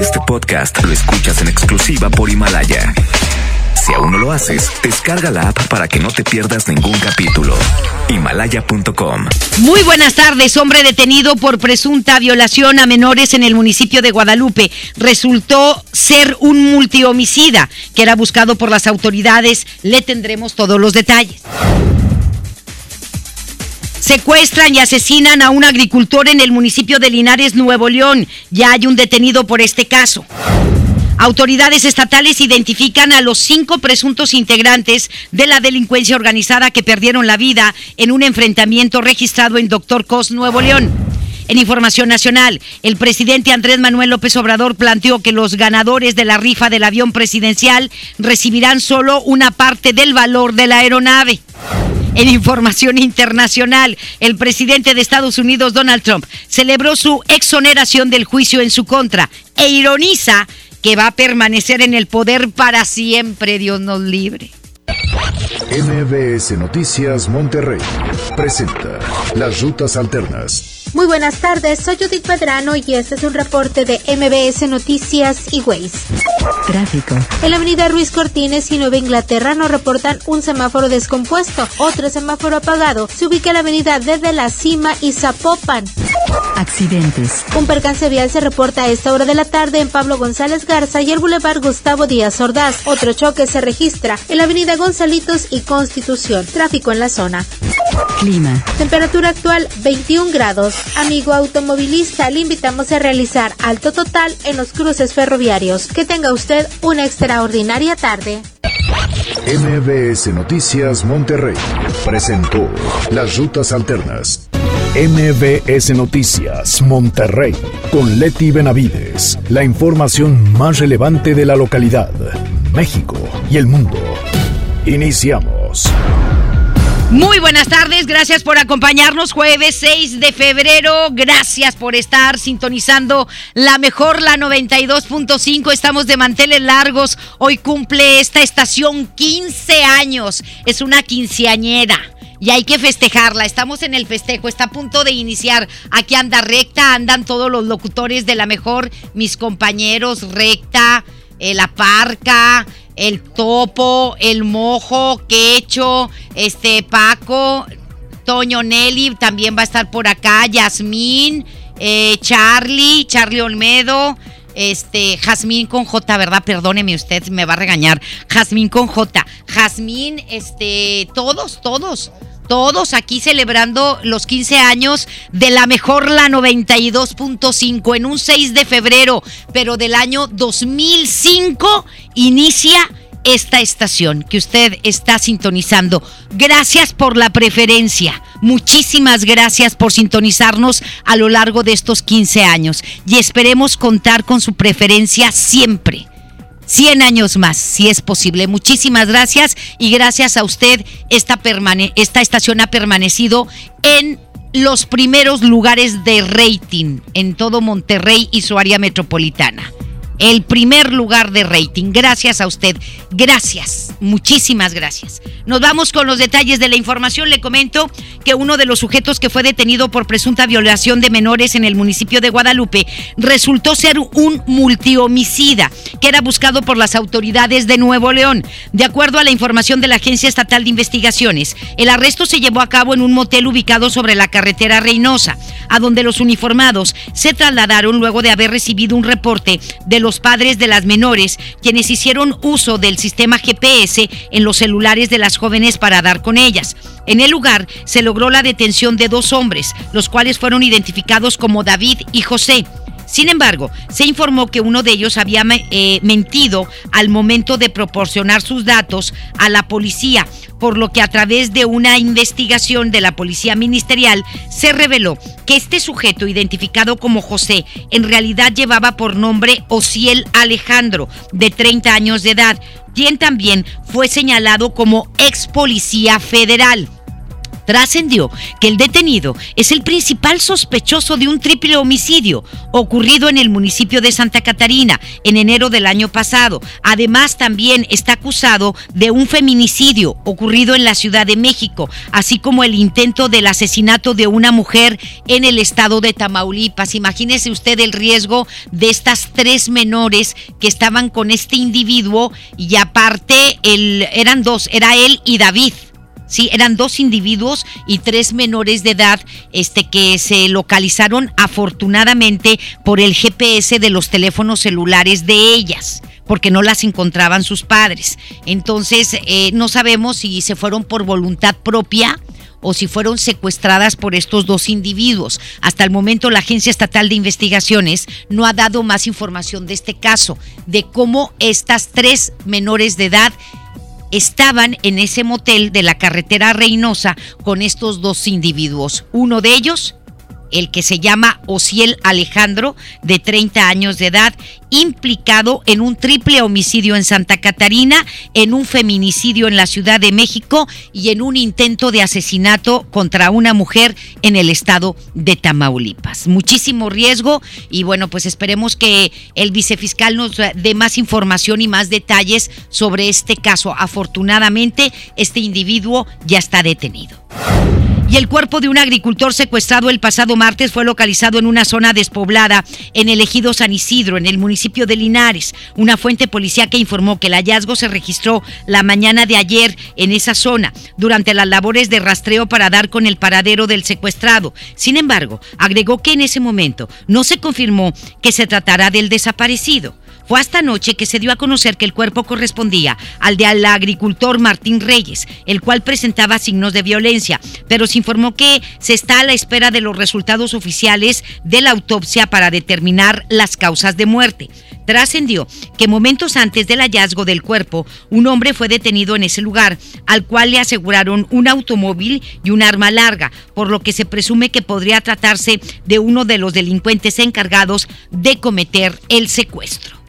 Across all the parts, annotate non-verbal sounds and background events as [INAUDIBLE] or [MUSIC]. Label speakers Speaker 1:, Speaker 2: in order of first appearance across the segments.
Speaker 1: Este podcast lo escuchas en exclusiva por Himalaya. Si aún no lo haces, descarga la app para que no te pierdas ningún capítulo. Himalaya.com.
Speaker 2: Muy buenas tardes. Hombre detenido por presunta violación a menores en el municipio de Guadalupe resultó ser un multihomicida que era buscado por las autoridades. Le tendremos todos los detalles. Secuestran y asesinan a un agricultor en el municipio de Linares, Nuevo León. Ya hay un detenido por este caso. Autoridades estatales identifican a los cinco presuntos integrantes de la delincuencia organizada que perdieron la vida en un enfrentamiento registrado en Doctor Cos, Nuevo León. En información nacional, el presidente Andrés Manuel López Obrador planteó que los ganadores de la rifa del avión presidencial recibirán solo una parte del valor de la aeronave. En información internacional, el presidente de Estados Unidos, Donald Trump, celebró su exoneración del juicio en su contra e ironiza que va a permanecer en el poder para siempre, Dios nos libre.
Speaker 3: MBS Noticias Monterrey presenta Las Rutas Alternas.
Speaker 4: Muy buenas tardes, soy Judith Pedrano y este es un reporte de MBS Noticias y Ways.
Speaker 5: Tráfico.
Speaker 4: En la avenida Ruiz Cortines y Nueva Inglaterra nos reportan un semáforo descompuesto. Otro semáforo apagado se ubica en la avenida desde la cima y Zapopan.
Speaker 5: Accidentes.
Speaker 4: Un percance vial se reporta a esta hora de la tarde en Pablo González Garza y el Boulevard Gustavo Díaz Ordaz. Otro choque se registra en la avenida Gonzalitos y Constitución. Tráfico en la zona.
Speaker 5: Clima.
Speaker 4: Temperatura actual 21 grados. Amigo automovilista, le invitamos a realizar alto total en los cruces ferroviarios. Que tenga usted una extraordinaria tarde.
Speaker 3: MBS Noticias Monterrey presentó Las Rutas Alternas. MBS Noticias Monterrey con Leti Benavides. La información más relevante de la localidad, México y el mundo. Iniciamos.
Speaker 2: Muy buenas tardes, gracias por acompañarnos jueves 6 de febrero, gracias por estar sintonizando la mejor, la 92.5, estamos de manteles largos, hoy cumple esta estación 15 años, es una quinceañera y hay que festejarla. Estamos en el festejo, está a punto de iniciar. Aquí anda recta, andan todos los locutores de la mejor, mis compañeros, recta, eh, la parca, el topo, el mojo, quecho, este Paco, Toño Nelly también va a estar por acá, Yasmín, eh, Charlie, Charlie Olmedo, este, Jazmín con J, ¿verdad? Perdóneme usted, me va a regañar. Jazmín con J. Jazmín, este, todos, todos. Todos aquí celebrando los 15 años de la mejor la 92.5 en un 6 de febrero, pero del año 2005 inicia esta estación que usted está sintonizando. Gracias por la preferencia. Muchísimas gracias por sintonizarnos a lo largo de estos 15 años y esperemos contar con su preferencia siempre. 100 años más, si es posible. Muchísimas gracias y gracias a usted esta, esta estación ha permanecido en los primeros lugares de rating en todo Monterrey y su área metropolitana el primer lugar de rating. Gracias a usted. Gracias. Muchísimas gracias. Nos vamos con los detalles de la información. Le comento que uno de los sujetos que fue detenido por presunta violación de menores en el municipio de Guadalupe resultó ser un multihomicida que era buscado por las autoridades de Nuevo León. De acuerdo a la información de la Agencia Estatal de Investigaciones, el arresto se llevó a cabo en un motel ubicado sobre la carretera Reynosa, a donde los uniformados se trasladaron luego de haber recibido un reporte de los los padres de las menores, quienes hicieron uso del sistema GPS en los celulares de las jóvenes para dar con ellas. En el lugar se logró la detención de dos hombres, los cuales fueron identificados como David y José. Sin embargo, se informó que uno de ellos había eh, mentido al momento de proporcionar sus datos a la policía, por lo que a través de una investigación de la policía ministerial se reveló que este sujeto, identificado como José, en realidad llevaba por nombre Ociel Alejandro, de 30 años de edad, quien también fue señalado como ex policía federal. Trascendió que el detenido es el principal sospechoso de un triple homicidio ocurrido en el municipio de Santa Catarina en enero del año pasado. Además, también está acusado de un feminicidio ocurrido en la Ciudad de México, así como el intento del asesinato de una mujer en el estado de Tamaulipas. Imagínese usted el riesgo de estas tres menores que estaban con este individuo y aparte el, eran dos, era él y David. Sí, eran dos individuos y tres menores de edad este, que se localizaron afortunadamente por el GPS de los teléfonos celulares de ellas porque no las encontraban sus padres. Entonces, eh, no sabemos si se fueron por voluntad propia o si fueron secuestradas por estos dos individuos. Hasta el momento la Agencia Estatal de Investigaciones no ha dado más información de este caso, de cómo estas tres menores de edad estaban en ese motel de la carretera Reynosa con estos dos individuos. Uno de ellos el que se llama Ociel Alejandro, de 30 años de edad, implicado en un triple homicidio en Santa Catarina, en un feminicidio en la Ciudad de México y en un intento de asesinato contra una mujer en el estado de Tamaulipas. Muchísimo riesgo y bueno, pues esperemos que el vicefiscal nos dé más información y más detalles sobre este caso. Afortunadamente, este individuo ya está detenido y el cuerpo de un agricultor secuestrado el pasado martes fue localizado en una zona despoblada en el ejido San Isidro, en el municipio de Linares. Una fuente policíaca informó que el hallazgo se registró la mañana de ayer en esa zona, durante las labores de rastreo para dar con el paradero del secuestrado. Sin embargo, agregó que en ese momento no se confirmó que se tratará del desaparecido. Fue hasta anoche que se dio a conocer que el cuerpo correspondía al de al agricultor Martín Reyes, el cual presentaba signos de violencia, pero se informó que se está a la espera de los resultados oficiales de la autopsia para determinar las causas de muerte. Trascendió que momentos antes del hallazgo del cuerpo, un hombre fue detenido en ese lugar, al cual le aseguraron un automóvil y un arma larga, por lo que se presume que podría tratarse de uno de los delincuentes encargados de cometer el secuestro.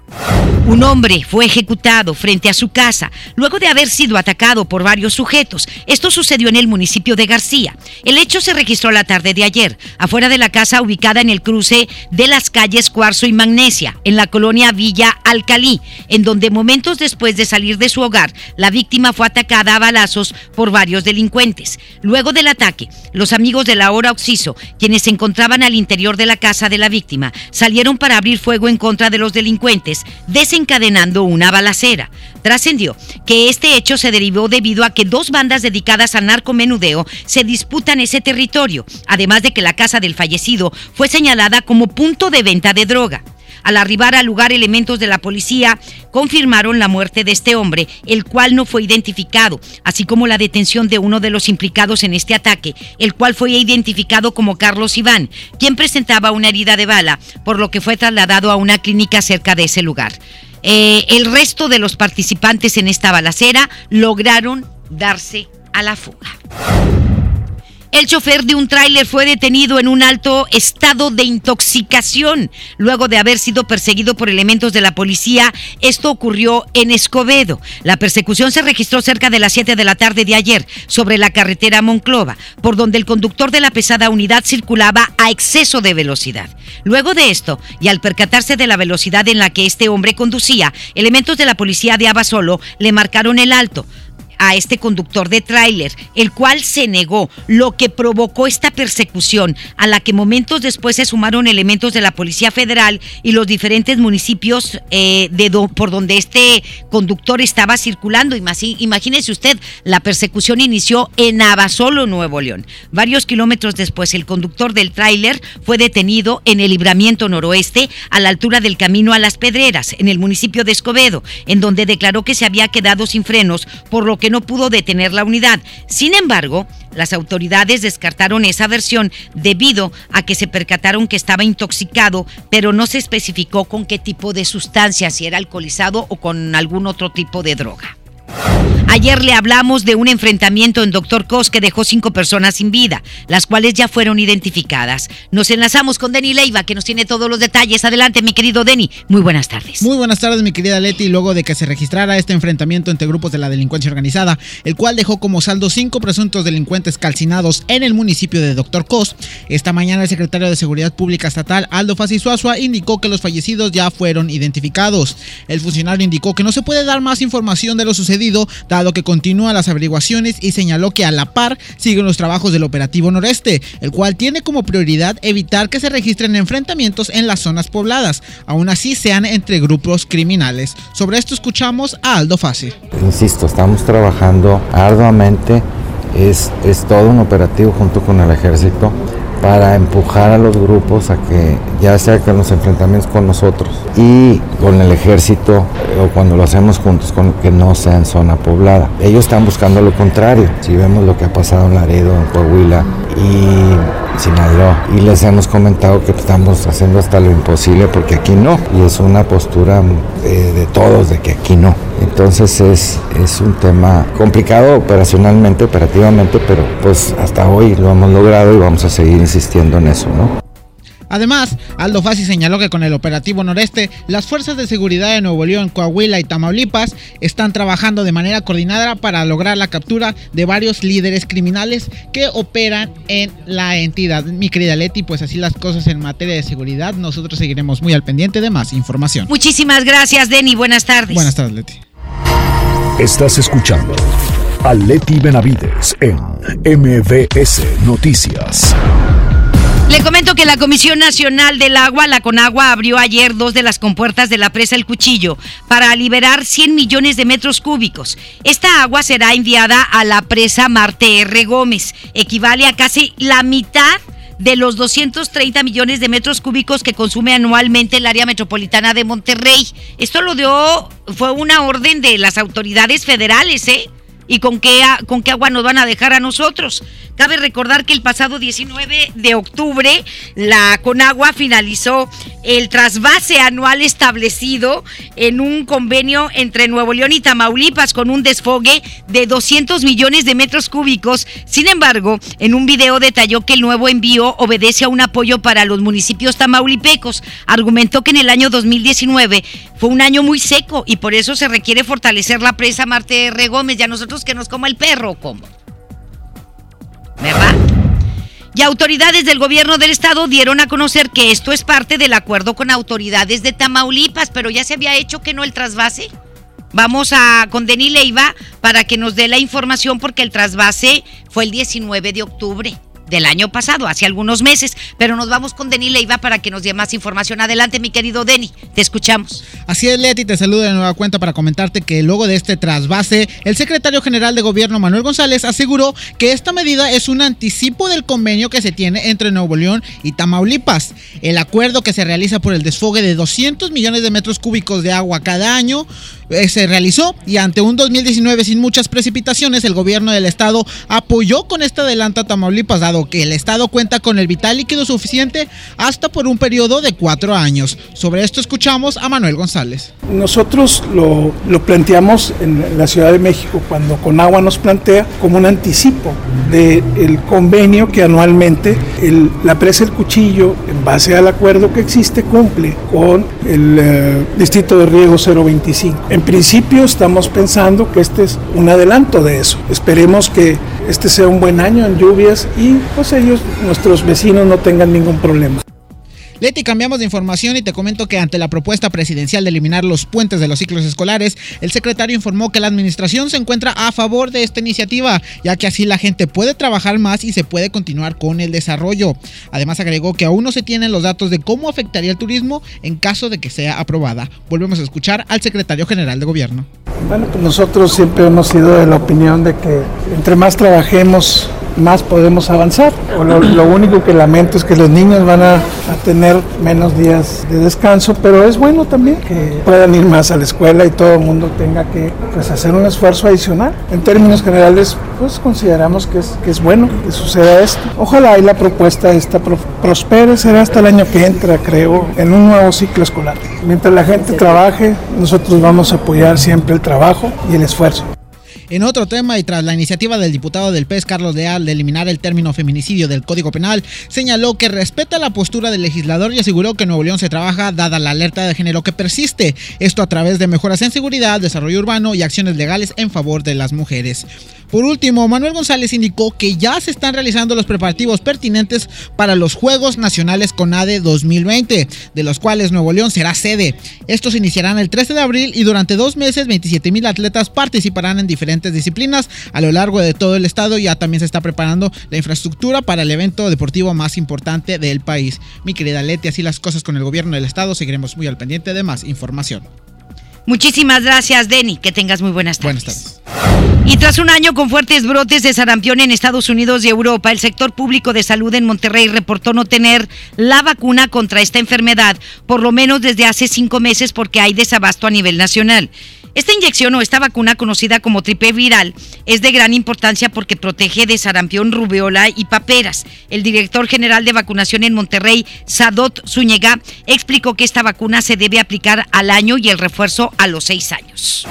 Speaker 2: Un hombre fue ejecutado frente a su casa luego de haber sido atacado por varios sujetos. Esto sucedió en el municipio de García. El hecho se registró la tarde de ayer, afuera de la casa ubicada en el cruce de las calles Cuarzo y Magnesia, en la colonia Villa Alcalí, en donde momentos después de salir de su hogar, la víctima fue atacada a balazos por varios delincuentes. Luego del ataque, los amigos de la hora Oxiso, quienes se encontraban al interior de la casa de la víctima, salieron para abrir fuego en contra de los delincuentes desencadenando una balacera. Trascendió que este hecho se derivó debido a que dos bandas dedicadas al narcomenudeo se disputan ese territorio, además de que la casa del fallecido fue señalada como punto de venta de droga. Al arribar al lugar, elementos de la policía confirmaron la muerte de este hombre, el cual no fue identificado, así como la detención de uno de los implicados en este ataque, el cual fue identificado como Carlos Iván, quien presentaba una herida de bala, por lo que fue trasladado a una clínica cerca de ese lugar. Eh, el resto de los participantes en esta balacera lograron darse a la fuga. El chofer de un tráiler fue detenido en un alto estado de intoxicación luego de haber sido perseguido por elementos de la policía. Esto ocurrió en Escobedo. La persecución se registró cerca de las 7 de la tarde de ayer sobre la carretera Monclova, por donde el conductor de la pesada unidad circulaba a exceso de velocidad. Luego de esto, y al percatarse de la velocidad en la que este hombre conducía, elementos de la policía de Abasolo le marcaron el alto a este conductor de tráiler, el cual se negó, lo que provocó esta persecución, a la que momentos después se sumaron elementos de la Policía Federal y los diferentes municipios eh, de por donde este conductor estaba circulando. Imagínese usted, la persecución inició en Abasolo, Nuevo León. Varios kilómetros después, el conductor del tráiler fue detenido en el libramiento noroeste, a la altura del camino a Las Pedreras, en el municipio de Escobedo, en donde declaró que se había quedado sin frenos, por lo que no pudo detener la unidad. Sin embargo, las autoridades descartaron esa versión debido a que se percataron que estaba intoxicado, pero no se especificó con qué tipo de sustancia, si era alcoholizado o con algún otro tipo de droga. Ayer le hablamos de un enfrentamiento en Doctor Cos que dejó cinco personas sin vida, las cuales ya fueron identificadas. Nos enlazamos con Denny Leiva, que nos tiene todos los detalles. Adelante, mi querido Denny. Muy buenas tardes.
Speaker 6: Muy buenas tardes, mi querida Leti. Luego de que se registrara este enfrentamiento entre grupos de la delincuencia organizada, el cual dejó como saldo cinco presuntos delincuentes calcinados en el municipio de Doctor Cos, esta mañana el secretario de Seguridad Pública Estatal, Aldo Fasisuazua, indicó que los fallecidos ya fueron identificados. El funcionario indicó que no se puede dar más información de lo sucedido, dado que continúan las averiguaciones y señaló que a la par siguen los trabajos del operativo noreste, el cual tiene como prioridad evitar que se registren enfrentamientos en las zonas pobladas, aún así sean entre grupos criminales. Sobre esto escuchamos a Aldo Fasi.
Speaker 7: Insisto, estamos trabajando arduamente, es, es todo un operativo junto con el ejército para empujar a los grupos a que ya sea que los enfrentamientos con nosotros y con el ejército o cuando lo hacemos juntos con que no sea en zona poblada. Ellos están buscando lo contrario. Si vemos lo que ha pasado en Laredo, en Coahuila y Sinaloa y les hemos comentado que estamos haciendo hasta lo imposible porque aquí no y es una postura eh, de todos de que aquí no. Entonces es, es un tema complicado operacionalmente, operativamente, pero pues hasta hoy lo hemos logrado y vamos a seguir insistiendo en eso, ¿no?
Speaker 6: Además, Aldo Fassi señaló que con el operativo noreste, las fuerzas de seguridad de Nuevo León, Coahuila y Tamaulipas están trabajando de manera coordinada para lograr la captura de varios líderes criminales que operan en la entidad. Mi querida Leti, pues así las cosas en materia de seguridad, nosotros seguiremos muy al pendiente de más información.
Speaker 2: Muchísimas gracias, Denny. Buenas tardes.
Speaker 6: Buenas tardes, Leti.
Speaker 3: Estás escuchando a Leti Benavides en MBS Noticias.
Speaker 2: Le comento que la Comisión Nacional del Agua, la Conagua, abrió ayer dos de las compuertas de la presa El Cuchillo para liberar 100 millones de metros cúbicos. Esta agua será enviada a la presa Marte R. Gómez. Equivale a casi la mitad de los 230 millones de metros cúbicos que consume anualmente el área metropolitana de Monterrey. Esto lo dio, fue una orden de las autoridades federales, ¿eh? ¿Y con qué, con qué agua nos van a dejar a nosotros? Cabe recordar que el pasado 19 de octubre la Conagua finalizó el trasvase anual establecido en un convenio entre Nuevo León y Tamaulipas con un desfogue de 200 millones de metros cúbicos. Sin embargo, en un video detalló que el nuevo envío obedece a un apoyo para los municipios tamaulipecos. Argumentó que en el año 2019 fue un año muy seco y por eso se requiere fortalecer la presa Marte R. Gómez. Ya nosotros que nos coma el perro, ¿cómo? ¿Verdad? Y autoridades del gobierno del estado dieron a conocer que esto es parte del acuerdo con autoridades de Tamaulipas, pero ya se había hecho que no el trasvase. Vamos a con Denis Leiva para que nos dé la información porque el trasvase fue el 19 de octubre del año pasado, hace algunos meses, pero nos vamos con Denis Leiva para que nos dé más información. Adelante, mi querido Denis, te escuchamos.
Speaker 6: Así es, Leti, te saludo de nueva cuenta para comentarte que luego de este trasvase, el secretario general de gobierno Manuel González aseguró que esta medida es un anticipo del convenio que se tiene entre Nuevo León y Tamaulipas. El acuerdo que se realiza por el desfogue de 200 millones de metros cúbicos de agua cada año eh, se realizó y ante un 2019 sin muchas precipitaciones, el gobierno del estado apoyó con este adelanto a Tamaulipas, dado que el estado cuenta con el vital líquido suficiente hasta por un periodo de cuatro años. Sobre esto escuchamos a Manuel González.
Speaker 8: Nosotros lo, lo planteamos en la Ciudad de México cuando Conagua nos plantea como un anticipo del convenio que anualmente el, la presa El Cuchillo, en base al acuerdo que existe, cumple con el eh, Distrito de Riego 025. En principio estamos pensando que este es un adelanto de eso. Esperemos que este sea un buen año en lluvias y pues ellos, nuestros vecinos, no tengan ningún problema.
Speaker 6: Leti, cambiamos de información y te comento que ante la propuesta presidencial de eliminar los puentes de los ciclos escolares, el secretario informó que la administración se encuentra a favor de esta iniciativa, ya que así la gente puede trabajar más y se puede continuar con el desarrollo. Además agregó que aún no se tienen los datos de cómo afectaría el turismo en caso de que sea aprobada. Volvemos a escuchar al secretario general de gobierno.
Speaker 8: Bueno, pues nosotros siempre hemos sido de la opinión de que entre más trabajemos, más podemos avanzar. Lo, lo, único que lamento es que los niños van a, a, tener menos días de descanso, pero es bueno también que puedan ir más a la escuela y todo el mundo tenga que pues, hacer un esfuerzo adicional. En términos generales, pues consideramos que es, que es bueno que suceda esto. Ojalá y la propuesta esta pro, prospere, será hasta el año que entra, creo, en un nuevo ciclo escolar. Mientras la gente trabaje, nosotros vamos a apoyar siempre el trabajo y el esfuerzo.
Speaker 6: En otro tema, y tras la iniciativa del diputado del PES, Carlos Leal, de eliminar el término feminicidio del Código Penal, señaló que respeta la postura del legislador y aseguró que Nuevo León se trabaja dada la alerta de género que persiste. Esto a través de mejoras en seguridad, desarrollo urbano y acciones legales en favor de las mujeres. Por último, Manuel González indicó que ya se están realizando los preparativos pertinentes para los Juegos Nacionales CONADE 2020, de los cuales Nuevo León será sede. Estos iniciarán el 13 de abril y durante dos meses 27 mil atletas participarán en diferentes disciplinas a lo largo de todo el estado. Ya también se está preparando la infraestructura para el evento deportivo más importante del país. Mi querida Leti, así las cosas con el gobierno del estado. Seguiremos muy al pendiente de más información.
Speaker 2: Muchísimas gracias, Denny. Que tengas muy buenas tardes.
Speaker 6: Buenas tardes.
Speaker 2: Y tras un año con fuertes brotes de sarampión en Estados Unidos y Europa, el sector público de salud en Monterrey reportó no tener la vacuna contra esta enfermedad, por lo menos desde hace cinco meses porque hay desabasto a nivel nacional. Esta inyección o esta vacuna conocida como tripe viral es de gran importancia porque protege de sarampión, rubeola y paperas. El director general de vacunación en Monterrey, Sadot Zúñiga, explicó que esta vacuna se debe aplicar al año y el refuerzo a los seis años.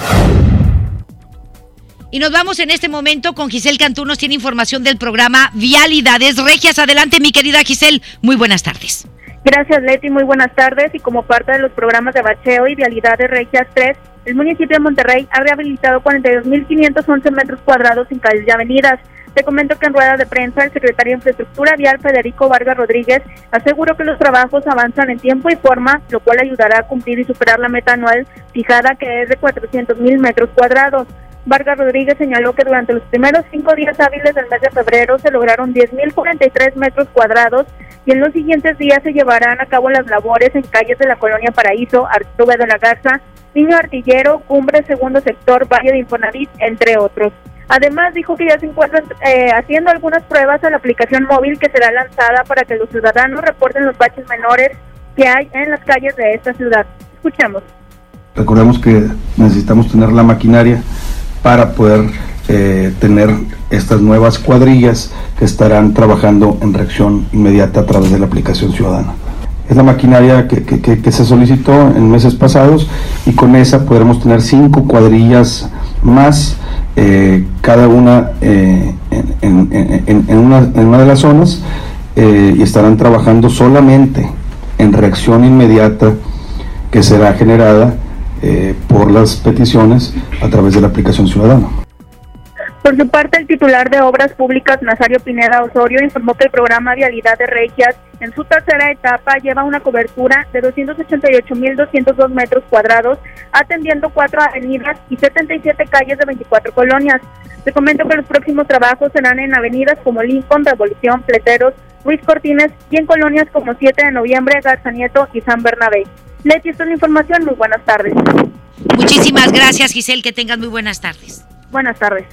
Speaker 2: Y nos vamos en este momento con Giselle Cantú, nos tiene información del programa Vialidades Regias. Adelante, mi querida Giselle. Muy buenas tardes.
Speaker 9: Gracias, Leti. Muy buenas tardes. Y como parte de los programas de bacheo y Vialidades Regias 3, el municipio de Monterrey ha rehabilitado 42.511 metros cuadrados en calles y avenidas. Te comento que en rueda de prensa el secretario de Infraestructura Vial Federico Vargas Rodríguez aseguró que los trabajos avanzan en tiempo y forma, lo cual ayudará a cumplir y superar la meta anual fijada que es de 400.000 metros cuadrados. Vargas Rodríguez señaló que durante los primeros cinco días hábiles del mes de febrero se lograron 10.043 metros cuadrados y en los siguientes días se llevarán a cabo las labores en calles de la colonia Paraíso, Artube de la Garza, Niño Artillero, Cumbre, Segundo Sector, Valle de Infonavit, entre otros. Además, dijo que ya se encuentran eh, haciendo algunas pruebas a la aplicación móvil que será lanzada para que los ciudadanos reporten los baches menores que hay en las calles de esta ciudad. Escuchemos.
Speaker 10: Recordemos que necesitamos tener la maquinaria para poder eh, tener estas nuevas cuadrillas que estarán trabajando en reacción inmediata a través de la aplicación ciudadana. Es la maquinaria que, que se solicitó en meses pasados y con esa podremos tener cinco cuadrillas más, eh, cada una, eh, en, en, en, una, en, una, de las zonas y estarán trabajando solamente en reacción inmediata que será generada eh, por las peticiones a través de la aplicación ciudadana.
Speaker 9: Por su parte, el titular de Obras Públicas, Nazario Pineda Osorio, informó que el programa Vialidad de Regias, en su tercera etapa, lleva una cobertura de 288.202 metros cuadrados, atendiendo cuatro avenidas y 77 calles de 24 colonias. Se comento que los próximos trabajos serán en avenidas como Lincoln, Revolución, Pleteros, Luis Cortines y en colonias como 7 de noviembre, Garza Nieto y San Bernabé. Leti, esta es la información. Muy buenas tardes.
Speaker 2: Muchísimas gracias, Giselle. Que tengan muy buenas tardes.
Speaker 9: Buenas tardes.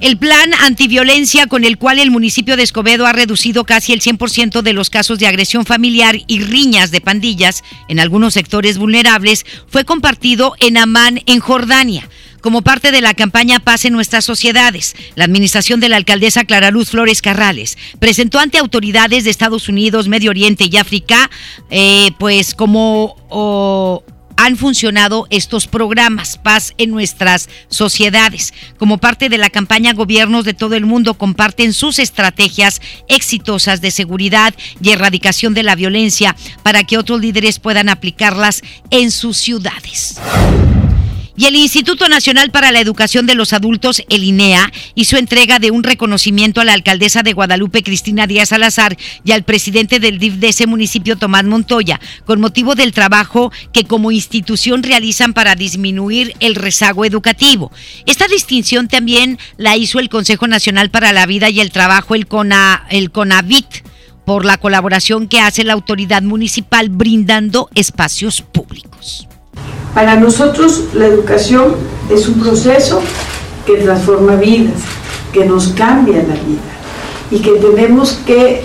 Speaker 2: El plan antiviolencia con el cual el municipio de Escobedo ha reducido casi el 100% de los casos de agresión familiar y riñas de pandillas en algunos sectores vulnerables fue compartido en Amán, en Jordania. Como parte de la campaña Paz en nuestras sociedades, la administración de la alcaldesa Clara Luz Flores Carrales presentó ante autoridades de Estados Unidos, Medio Oriente y África, eh, pues como han funcionado estos programas Paz en nuestras sociedades. Como parte de la campaña, gobiernos de todo el mundo comparten sus estrategias exitosas de seguridad y erradicación de la violencia para que otros líderes puedan aplicarlas en sus ciudades. Y el Instituto Nacional para la Educación de los Adultos, el INEA, hizo entrega de un reconocimiento a la alcaldesa de Guadalupe, Cristina Díaz Salazar, y al presidente del DIF de ese municipio, Tomás Montoya, con motivo del trabajo que como institución realizan para disminuir el rezago educativo. Esta distinción también la hizo el Consejo Nacional para la Vida y el Trabajo, el, el CONAVIT por la colaboración que hace la autoridad municipal brindando espacios públicos.
Speaker 11: Para nosotros la educación es un proceso que transforma vidas, que nos cambia la vida y que tenemos que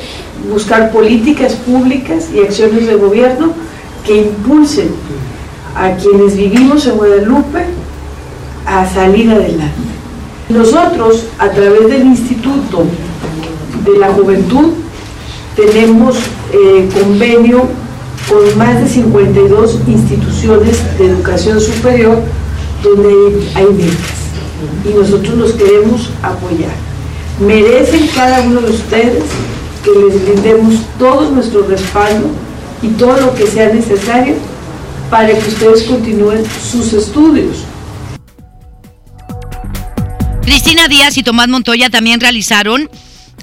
Speaker 11: buscar políticas públicas y acciones de gobierno que impulsen a quienes vivimos en Guadalupe a salir adelante. Nosotros, a través del Instituto de la Juventud, tenemos eh, convenio con más de 52 instituciones de educación superior donde hay becas. y nosotros los queremos apoyar. Merecen cada uno de ustedes que les brindemos todo nuestro respaldo y todo lo que sea necesario para que ustedes continúen sus estudios.
Speaker 2: Cristina Díaz y Tomás Montoya también realizaron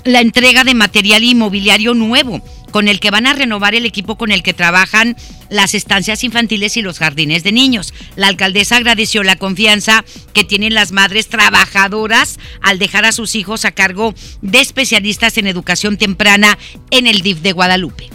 Speaker 2: la entrega de material inmobiliario nuevo con el que van a renovar el equipo con el que trabajan las estancias infantiles y los jardines de niños. La alcaldesa agradeció la confianza que tienen las madres trabajadoras al dejar a sus hijos a cargo de especialistas en educación temprana en el DIF de Guadalupe.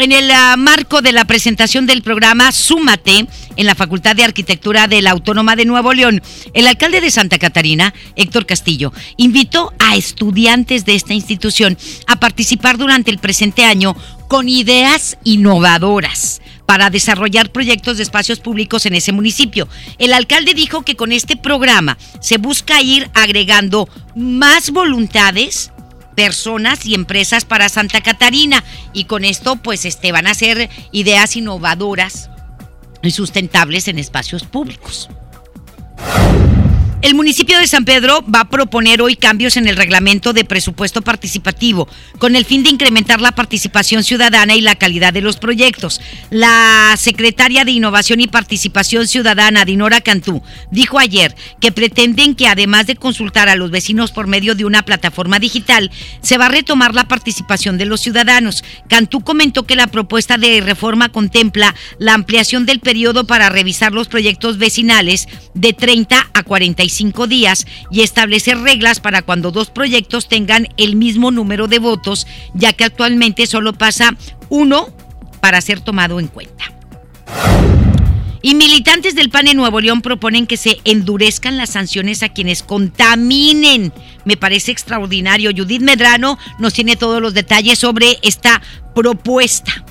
Speaker 2: En el uh, marco de la presentación del programa Súmate en la Facultad de Arquitectura de la Autónoma de Nuevo León, el alcalde de Santa Catarina, Héctor Castillo, invitó a estudiantes de esta institución a participar durante el presente año con ideas innovadoras para desarrollar proyectos de espacios públicos en ese municipio. El alcalde dijo que con este programa se busca ir agregando más voluntades personas y empresas para Santa Catarina y con esto pues este van a ser ideas innovadoras y sustentables en espacios públicos. El municipio de San Pedro va a proponer hoy cambios en el reglamento de presupuesto participativo con el fin de incrementar la participación ciudadana y la calidad de los proyectos. La secretaria de Innovación y Participación Ciudadana, Dinora Cantú, dijo ayer que pretenden que además de consultar a los vecinos por medio de una plataforma digital, se va a retomar la participación de los ciudadanos. Cantú comentó que la propuesta de reforma contempla la ampliación del periodo para revisar los proyectos vecinales de 30 a 45 días y establecer reglas para cuando dos proyectos tengan el mismo número de votos, ya que actualmente solo pasa uno para ser tomado en cuenta. Y militantes del PAN en Nuevo León proponen que se endurezcan las sanciones a quienes contaminen. Me parece extraordinario. Judith Medrano nos tiene todos los detalles sobre esta propuesta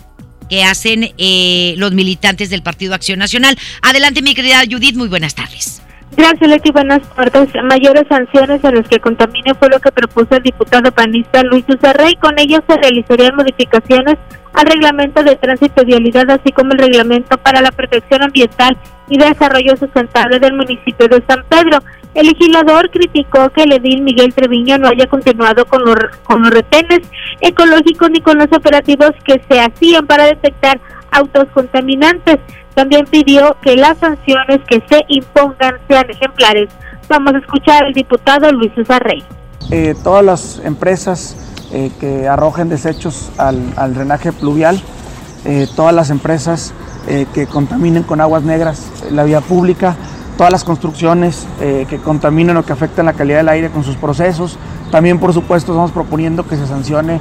Speaker 2: que hacen eh, los militantes del Partido Acción Nacional. Adelante, mi querida Judith, muy buenas tardes.
Speaker 12: Gracias, Leti. Buenas tardes. Mayores sanciones a los que contamine fue lo que propuso el diputado panista Luis Uzarrey. Con ello se realizarían modificaciones al reglamento de tránsito y vialidad, así como el reglamento para la protección ambiental y desarrollo sustentable del municipio de San Pedro. El legislador criticó que el edil Miguel Treviño no haya continuado con los, con los retenes ecológicos ni con los operativos que se hacían para detectar autos contaminantes. También pidió que las sanciones que se impongan sean ejemplares. Vamos a escuchar al diputado Luis César Rey.
Speaker 13: Eh, todas las empresas eh, que arrojen desechos al, drenaje pluvial, eh, todas las empresas que contaminen con aguas negras la vía pública, todas las construcciones que contaminen o que afecten la calidad del aire con sus procesos. También, por supuesto, estamos proponiendo que se sancione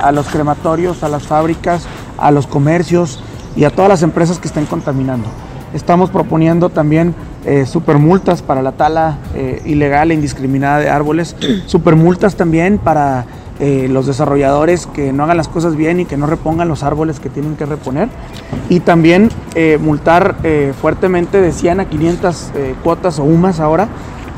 Speaker 13: a los crematorios, a las fábricas, a los comercios, y a todas las empresas que estén contaminando. Estamos proponiendo también eh, supermultas para la tala eh, ilegal e indiscriminada de árboles, [CLEARS THROAT] supermultas también para eh, los desarrolladores que no hagan las cosas bien y que no repongan los árboles que tienen que reponer. Y también multar fuertemente de 100 a 500 cuotas o UMAS ahora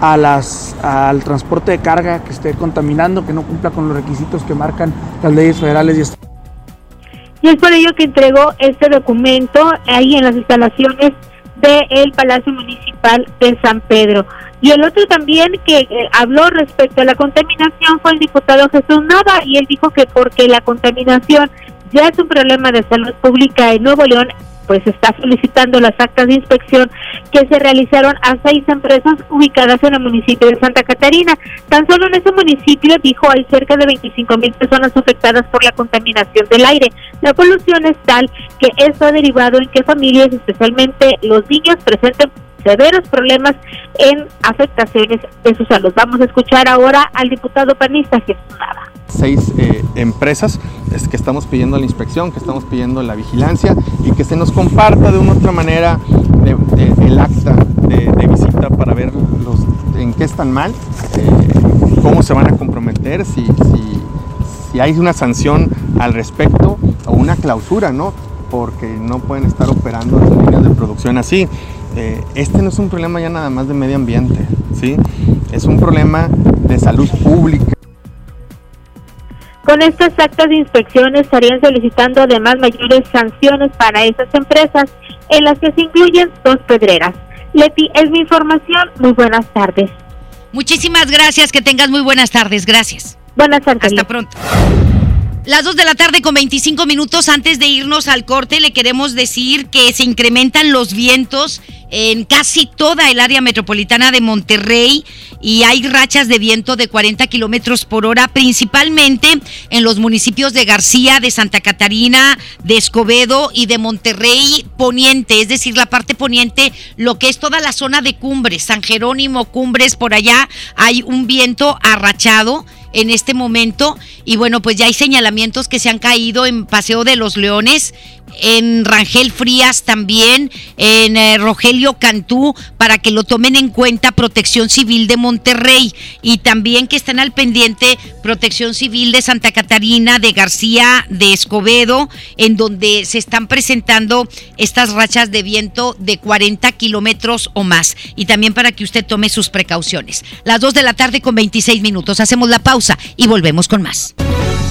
Speaker 13: a las, al transporte de carga que esté contaminando, que no cumpla con los requisitos que marcan las leyes federales y
Speaker 12: y es por ello que entregó este documento ahí en las instalaciones del Palacio Municipal de San Pedro. Y el otro también que eh, habló respecto a la contaminación fue el diputado Jesús Nava y él dijo que porque la contaminación ya es un problema de salud pública en Nuevo León, pues está solicitando las actas de inspección que se realizaron a seis empresas ubicadas en el municipio de Santa Catarina. Tan solo en ese municipio, dijo, hay cerca de 25 mil personas afectadas por la contaminación del aire. La polución es tal que esto ha derivado en que familias, especialmente los niños, presenten severos problemas en afectaciones de su salud. Vamos a escuchar ahora al diputado panista Jesús Nava
Speaker 14: seis eh, empresas es que estamos pidiendo la inspección, que estamos pidiendo la vigilancia y que se nos comparta de una otra manera el acta de, visita para ver los, en qué están mal, eh, cómo se van a comprometer, si, si, hay una sanción al respecto o una clausura, ¿no? Porque no pueden estar operando las líneas de producción así. Eh, este no es un problema ya nada más de medio ambiente, ¿sí? Es un problema de salud pública.
Speaker 12: Con estas actas de inspección estarían solicitando además mayores sanciones para esas empresas en las que se incluyen dos pedreras. Leti, es mi información. Muy buenas tardes.
Speaker 2: Muchísimas gracias, que tengas muy buenas tardes. Gracias.
Speaker 12: Buenas tardes.
Speaker 2: Hasta pronto. Las 2 de la tarde con 25 minutos antes de irnos al corte le queremos decir que se incrementan los vientos en casi toda el área metropolitana de Monterrey y hay rachas de viento de 40 kilómetros por hora, principalmente en los municipios de García, de Santa Catarina, de Escobedo y de Monterrey Poniente, es decir, la parte poniente, lo que es toda la zona de Cumbres, San Jerónimo, Cumbres, por allá hay un viento arrachado en este momento. Y bueno, pues ya hay señalamientos que se han caído en Paseo de los Leones, en Rangel Frías también, en eh, Rogelio Cantú, para que lo tomen en cuenta Protección Civil de Monterrey y también que estén al pendiente Protección Civil de Santa Catarina, de García, de Escobedo, en donde se están presentando estas rachas de viento de 40 kilómetros o más. Y también para que usted tome sus precauciones. Las 2 de la tarde con 26 minutos. Hacemos la pausa y volvemos con más.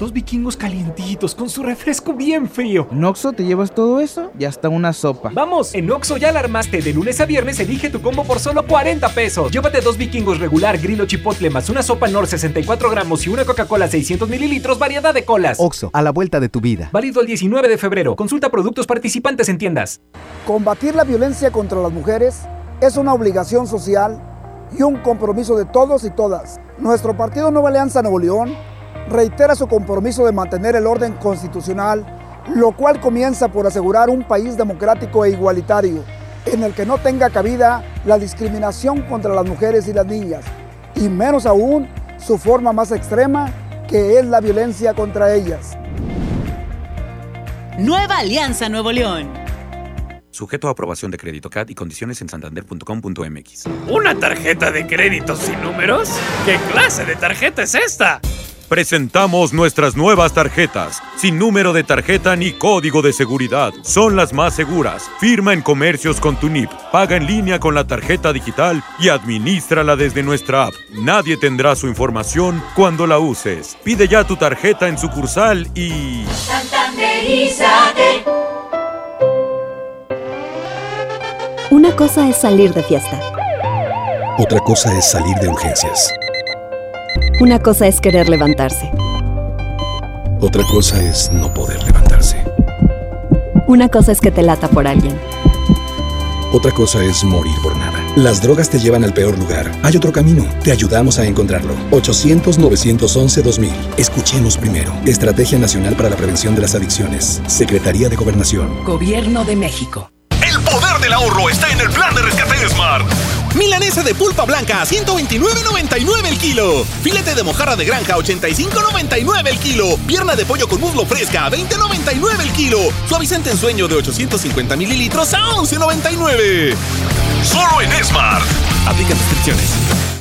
Speaker 15: Dos vikingos calientitos con su refresco bien frío.
Speaker 16: ¿En Oxo te llevas todo eso y hasta una sopa?
Speaker 15: Vamos, en Oxo ya la armaste. De lunes a viernes elige tu combo por solo 40 pesos. Llévate dos vikingos regular, grillo chipotle más una sopa Nor 64 gramos y una Coca-Cola 600 mililitros, variedad de colas.
Speaker 17: Oxo, a la vuelta de tu vida.
Speaker 15: Válido el 19 de febrero. Consulta productos participantes en tiendas.
Speaker 18: Combatir la violencia contra las mujeres es una obligación social y un compromiso de todos y todas. Nuestro partido Nueva Alianza Nuevo León reitera su compromiso de mantener el orden constitucional, lo cual comienza por asegurar un país democrático e igualitario, en el que no tenga cabida la discriminación contra las mujeres y las niñas, y menos aún su forma más extrema, que es la violencia contra ellas.
Speaker 19: Nueva Alianza Nuevo León.
Speaker 20: Sujeto a aprobación de crédito CAT y condiciones en santander.com.mx.
Speaker 21: ¿Una tarjeta de crédito sin números? ¿Qué clase de tarjeta es esta?
Speaker 22: Presentamos nuestras nuevas tarjetas, sin número de tarjeta ni código de seguridad. Son las más seguras. Firma en comercios con tu NIP, paga en línea con la tarjeta digital y administrala desde nuestra app. Nadie tendrá su información cuando la uses. Pide ya tu tarjeta en sucursal y...
Speaker 23: Santanderízate.
Speaker 24: Una cosa es salir de fiesta.
Speaker 25: Otra cosa es salir de urgencias.
Speaker 24: Una cosa es querer levantarse.
Speaker 25: Otra cosa es no poder levantarse.
Speaker 24: Una cosa es que te lata por alguien.
Speaker 25: Otra cosa es morir por nada. Las drogas te llevan al peor lugar. Hay otro camino. Te ayudamos a encontrarlo. 800-911-2000. Escuchemos primero. Estrategia Nacional para la Prevención de las Adicciones. Secretaría de Gobernación.
Speaker 19: Gobierno de México.
Speaker 26: El poder del ahorro está en el plan de rescate de Smart. Milanesa de pulpa blanca a 129.99 el kilo. Filete de mojarra de granja a 85.99 el kilo. Pierna de pollo con muslo fresca a 20.99 el kilo. Suavizante en sueño de 850 mililitros a 11.99. Solo en Smart. Aplica restricciones.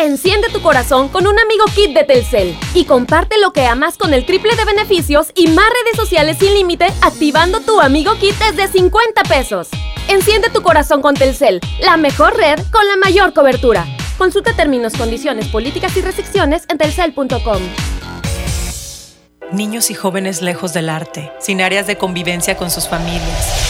Speaker 27: Enciende tu corazón con un amigo kit de Telcel y comparte lo que amas con el triple de beneficios y más redes sociales sin límite activando tu amigo kit desde 50 pesos. Enciende tu corazón con Telcel, la mejor red con la mayor cobertura. Consulta términos, condiciones, políticas y restricciones en telcel.com.
Speaker 28: Niños y jóvenes lejos del arte, sin áreas de convivencia con sus familias.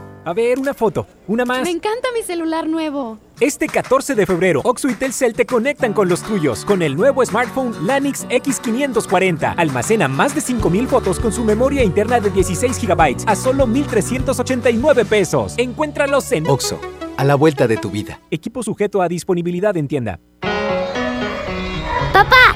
Speaker 15: A ver, una foto, una más.
Speaker 29: Me encanta mi celular nuevo.
Speaker 15: Este 14 de febrero, Oxo y Telcel te conectan con los tuyos con el nuevo smartphone Lanix X540. Almacena más de 5000 fotos con su memoria interna de 16 GB a solo 1389 pesos. Encuéntralos en
Speaker 17: Oxo, a la vuelta de tu vida.
Speaker 15: Equipo sujeto a disponibilidad en tienda.
Speaker 30: Papá,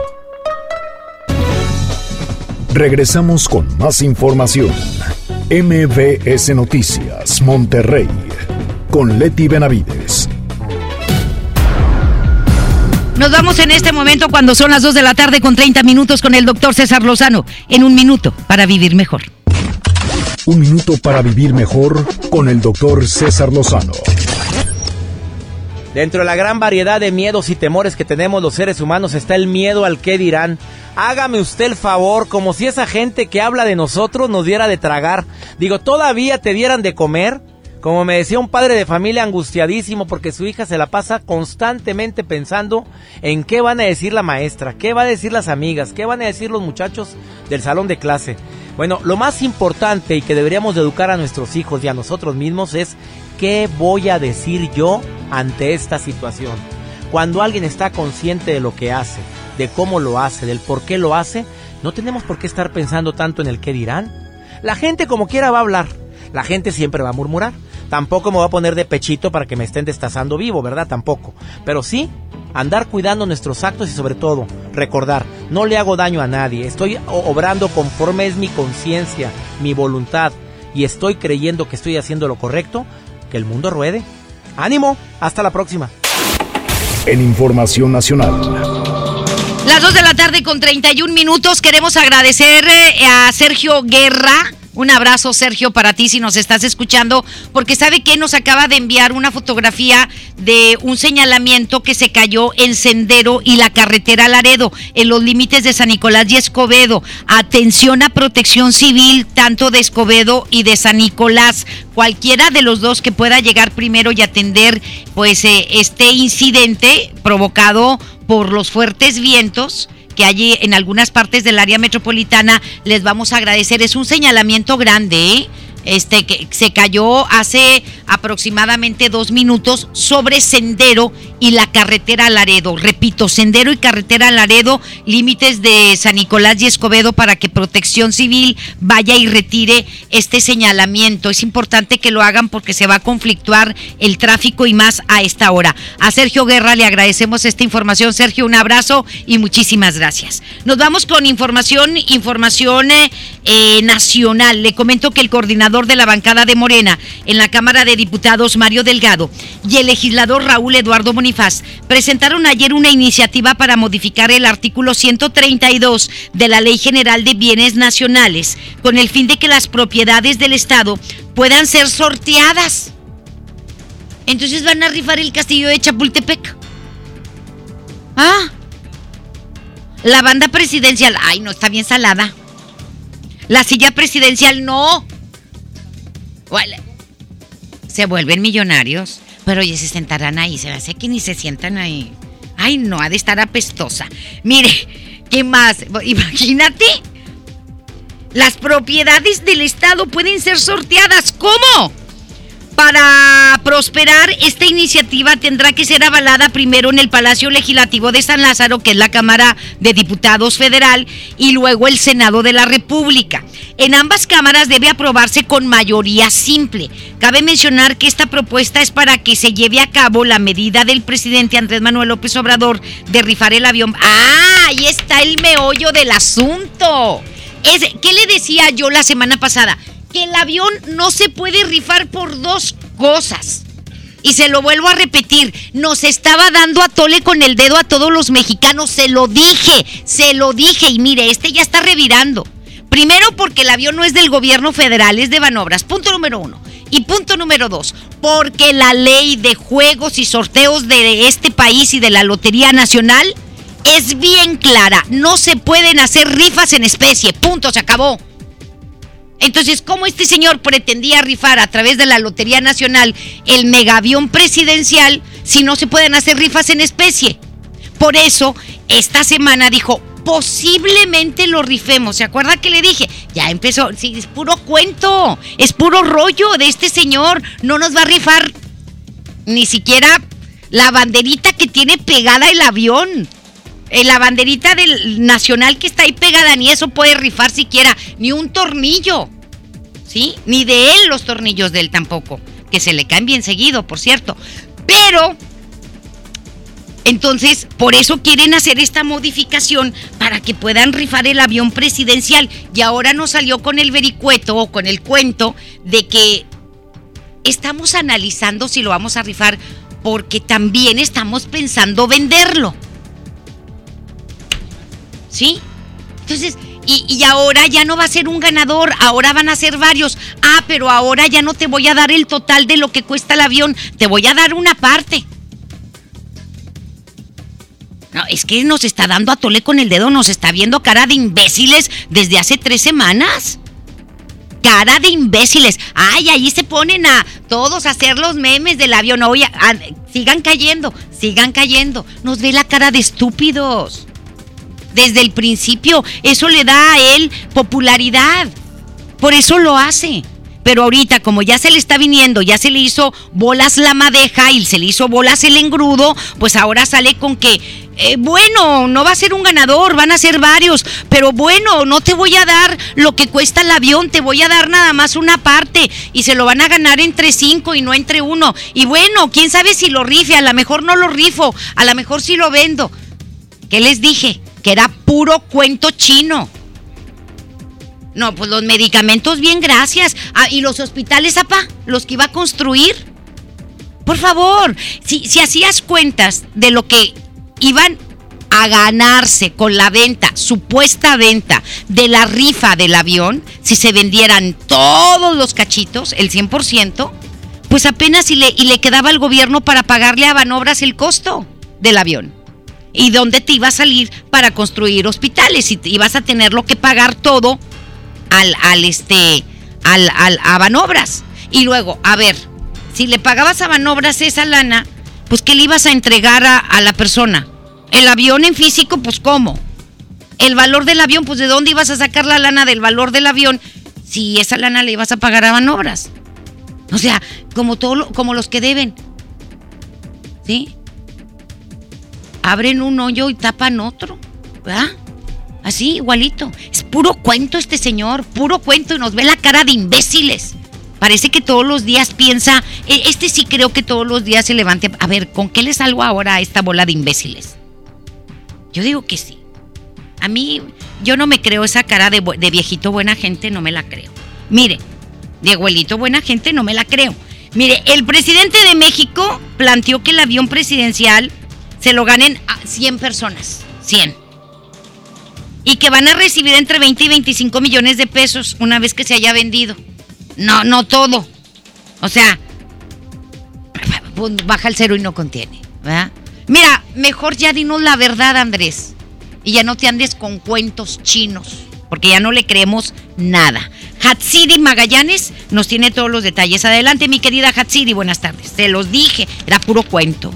Speaker 3: Regresamos con más información. MBS Noticias, Monterrey, con Leti Benavides.
Speaker 2: Nos vamos en este momento cuando son las 2 de la tarde con 30 minutos con el doctor César Lozano. En un minuto para vivir mejor.
Speaker 3: Un minuto para vivir mejor con el doctor César Lozano.
Speaker 31: Dentro de la gran variedad de miedos y temores que tenemos los seres humanos está el miedo al qué dirán. Hágame usted el favor, como si esa gente que habla de nosotros nos diera de tragar. Digo, ¿todavía te dieran de comer? Como me decía un padre de familia angustiadísimo porque su hija se la pasa constantemente pensando en qué van a decir la maestra, qué van a decir las amigas, qué van a decir los muchachos del salón de clase. Bueno, lo más importante y que deberíamos educar a nuestros hijos y a nosotros mismos es qué voy a decir yo ante esta situación. Cuando alguien está consciente de lo que hace, de cómo lo hace, del por qué lo hace, no tenemos por qué estar pensando tanto en el qué dirán. La gente como quiera va a hablar, la gente siempre va a murmurar. Tampoco me voy a poner de pechito para que me estén destazando vivo, ¿verdad? Tampoco. Pero sí, andar cuidando nuestros actos y sobre todo, recordar, no le hago daño a nadie, estoy obrando conforme es mi conciencia, mi voluntad, y estoy creyendo que estoy haciendo lo correcto, que el mundo ruede. Ánimo, hasta la próxima.
Speaker 3: En Información Nacional.
Speaker 2: Las 2 de la tarde con 31 minutos queremos agradecer eh, a Sergio Guerra un abrazo, Sergio, para ti si nos estás escuchando, porque sabe que nos acaba de enviar una fotografía de un señalamiento que se cayó en Sendero y la carretera Laredo, en los límites de San Nicolás y Escobedo. Atención a protección civil, tanto de Escobedo y de San Nicolás. Cualquiera de los dos que pueda llegar primero y atender, pues, eh, este incidente provocado por los fuertes vientos que allí en algunas partes del área metropolitana les vamos a agradecer. Es un señalamiento grande, ¿eh? este que se cayó hace aproximadamente dos minutos sobre Sendero y la carretera Laredo. Repito, Sendero y carretera Laredo, límites de San Nicolás y Escobedo para que Protección Civil vaya y retire este señalamiento. Es importante que lo hagan porque se va a conflictuar el tráfico y más a esta hora. A Sergio Guerra le agradecemos esta información. Sergio, un abrazo y muchísimas gracias. Nos vamos con información, información eh, eh, nacional. Le comento que el coordinador de la bancada de Morena en la Cámara de Diputados, Mario Delgado, y el legislador Raúl Eduardo Presentaron ayer una iniciativa para modificar el artículo 132 de la Ley General de Bienes Nacionales, con el fin de que las propiedades del Estado puedan ser sorteadas. Entonces van a rifar el castillo de Chapultepec. Ah. La banda presidencial, ay, no, está bien salada. La silla presidencial, no se vuelven millonarios, pero ya se sentarán ahí, se hace que ni se sientan ahí. Ay, no, ha de estar apestosa. Mire, ¿qué más? Imagínate. Las propiedades del Estado pueden ser sorteadas. ¿Cómo? Para prosperar, esta iniciativa tendrá que ser avalada primero en el Palacio Legislativo de San Lázaro, que es la Cámara de Diputados Federal, y luego el Senado de la República. En ambas cámaras debe aprobarse con mayoría simple. Cabe mencionar que esta propuesta es para que se lleve a cabo la medida del presidente Andrés Manuel López Obrador de rifar el avión. ¡Ah! Ahí está el meollo del asunto. ¿Qué le decía yo la semana pasada? Que el avión no se puede rifar por dos cosas. Y se lo vuelvo a repetir, nos estaba dando a tole con el dedo a todos los mexicanos, se lo dije, se lo dije y mire, este ya está revirando. Primero porque el avión no es del gobierno federal, es de Banobras, punto número uno. Y punto número dos, porque la ley de juegos y sorteos de este país y de la Lotería Nacional es bien clara, no se pueden hacer rifas en especie, punto, se acabó. Entonces, ¿cómo este señor pretendía rifar a través de la Lotería Nacional el megavión presidencial si no se pueden hacer rifas en especie? Por eso, esta semana dijo, posiblemente lo rifemos. ¿Se acuerda que le dije? Ya empezó, sí, es puro cuento, es puro rollo de este señor. No nos va a rifar ni siquiera la banderita que tiene pegada el avión. Eh, la banderita del nacional que está ahí pegada, ni eso puede rifar siquiera, ni un tornillo. ¿Sí? Ni de él los tornillos de él tampoco. que se le caen bien seguido, por cierto. Pero entonces, por eso quieren hacer esta modificación para que puedan rifar el avión presidencial. Y ahora nos salió con el vericueto o con el cuento de que estamos analizando si lo vamos a rifar porque también estamos pensando venderlo. ¿Sí? Entonces, y, y, ahora ya no va a ser un ganador, ahora van a ser varios. Ah, pero ahora ya no te voy a dar el total de lo que cuesta el avión, te voy a dar una parte. No, es que nos está dando a tole con el dedo, nos está viendo cara de imbéciles desde hace tres semanas. Cara de imbéciles. Ay, ahí se ponen a todos a hacer los memes del avión. Oye, a, sigan cayendo, sigan cayendo. Nos ve la cara de estúpidos. Desde el principio, eso le da a él popularidad. Por eso lo hace. Pero ahorita, como ya se le está viniendo, ya se le hizo bolas la madeja y se le hizo bolas el engrudo, pues ahora sale con que, eh, bueno, no va a ser un ganador, van a ser varios, pero bueno, no te voy a dar lo que cuesta el avión, te voy a dar nada más una parte y se lo van a ganar entre cinco y no entre uno. Y bueno, quién sabe si lo rife, a lo mejor no lo rifo, a lo mejor sí lo vendo. ¿Qué les dije? Que era puro cuento chino. No, pues los medicamentos, bien, gracias. Ah, ¿y los hospitales, apá? ¿Los que iba a construir? Por favor, si, hacías cuentas de lo que iban a ganarse con la venta, supuesta venta de la rifa del avión, si se vendieran todos los cachitos, el 100%, pues apenas y le, y le quedaba al gobierno para pagarle a Banobras el costo del avión. ¿Y dónde te iba a salir para construir hospitales? Y ibas a tenerlo que pagar todo al, al este, al, al, a Banobras. Y luego, a ver, si le pagabas a Banobras esa lana, pues ¿qué le ibas a entregar a, a, la persona? El avión en físico, pues ¿cómo? El valor del avión, pues ¿de dónde ibas a sacar la lana del valor del avión si esa lana le ibas a pagar a Banobras? O sea, como, todo, como los que deben. ¿Sí? Abren un hoyo y tapan otro. ¿Verdad? Así, igualito. Es puro cuento este señor, puro cuento y nos ve la cara de imbéciles. Parece que todos los días piensa, este sí creo que todos los días se levante. A ver, ¿con qué le salgo ahora a esta bola de imbéciles? Yo digo que sí. A mí, yo no me creo esa cara de, de viejito buena gente, no me la creo. Mire, de abuelito buena gente, no me la creo. Mire, el presidente de México planteó que el avión presidencial se lo ganen a 100 personas. 100 y que van a recibir entre 20 y 25 millones de pesos una vez que se haya vendido. No, no todo. O sea, baja el cero y no contiene. ¿verdad? Mira, mejor ya dinos la verdad, Andrés. Y ya no te andes con cuentos chinos, porque ya no le creemos nada. Hatsiri Magallanes nos tiene todos los detalles. Adelante, mi querida Hatsiri, buenas tardes. Se los dije, era puro cuento.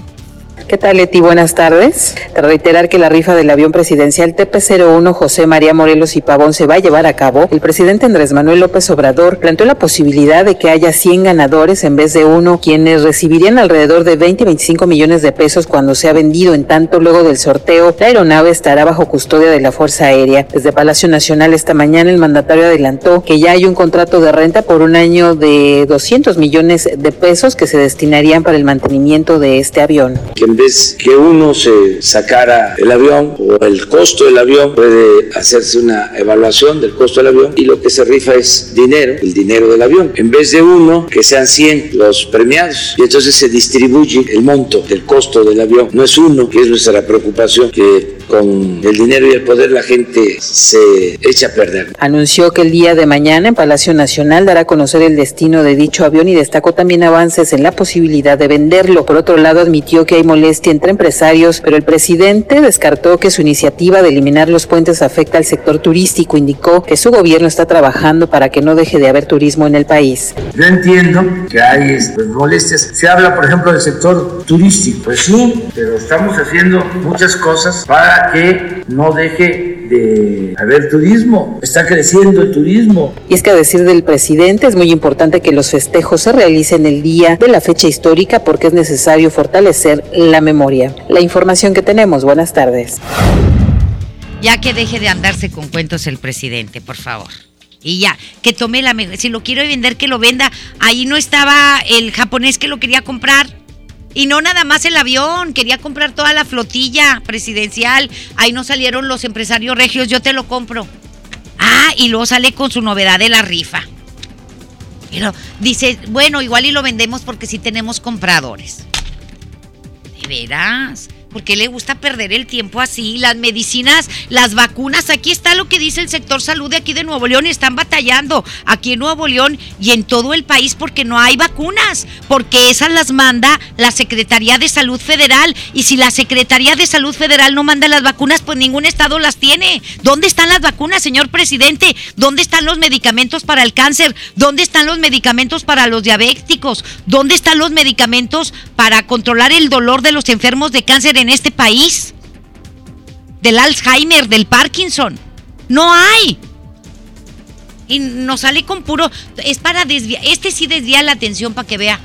Speaker 32: ¿Qué tal, Leti? Buenas tardes. Te reiterar que la rifa del avión presidencial TP-01 José María Morelos y Pavón se va a llevar a cabo. El presidente Andrés Manuel López Obrador planteó la posibilidad de que haya 100 ganadores en vez de uno, quienes recibirían alrededor de 20 y 25 millones de pesos cuando sea vendido. En tanto, luego del sorteo, la aeronave estará bajo custodia de la Fuerza Aérea. Desde Palacio Nacional esta mañana, el mandatario adelantó que ya hay un contrato de renta por un año de 200 millones de pesos que se destinarían para el mantenimiento de este avión
Speaker 33: en vez que uno se sacara el avión o el costo del avión, puede hacerse una evaluación del costo del avión y lo que se rifa es dinero, el dinero del avión. En vez de uno, que sean 100 los premiados y entonces se distribuye el monto del costo del avión. No es uno, que es nuestra preocupación, que con el dinero y el poder la gente se echa a perder.
Speaker 32: Anunció que el día de mañana en Palacio Nacional dará a conocer el destino de dicho avión y destacó también avances en la posibilidad de venderlo. Por otro lado, admitió que hay molestia entre empresarios, pero el presidente descartó que su iniciativa de eliminar los puentes afecta al sector turístico. Indicó que su gobierno está trabajando para que no deje de haber turismo en el país.
Speaker 33: Yo entiendo que hay pues, molestias. Se habla, por ejemplo, del sector turístico. Pues sí, pero estamos haciendo muchas cosas para que no deje de haber turismo. Está creciendo el turismo.
Speaker 32: Y es que a decir del presidente es muy importante que los festejos se realicen el día de la fecha histórica porque es necesario fortalecer la memoria. La información que tenemos. Buenas tardes.
Speaker 2: Ya que deje de andarse con cuentos el presidente, por favor. Y ya, que tome la mejor. Si lo quiere vender, que lo venda. Ahí no estaba el japonés que lo quería comprar. Y no nada más el avión, quería comprar toda la flotilla presidencial. Ahí no salieron los empresarios regios, yo te lo compro. Ah, y luego sale con su novedad de la rifa. Y dice, bueno, igual y lo vendemos porque sí tenemos compradores. ¿De veras? ¿Por qué le gusta perder el tiempo así? Las medicinas, las vacunas, aquí está lo que dice el sector salud de aquí de Nuevo León. Están batallando aquí en Nuevo León y en todo el país porque no hay vacunas, porque esas las manda la Secretaría de Salud Federal. Y si la Secretaría de Salud Federal no manda las vacunas, pues ningún estado las tiene. ¿Dónde están las vacunas, señor presidente? ¿Dónde están los medicamentos para el cáncer? ¿Dónde están los medicamentos para los diabéticos? ¿Dónde están los medicamentos para controlar el dolor de los enfermos de cáncer en este país? Del Alzheimer, del Parkinson. No hay. Y nos sale con puro. Es para desviar. Este sí desvía la atención para que vea.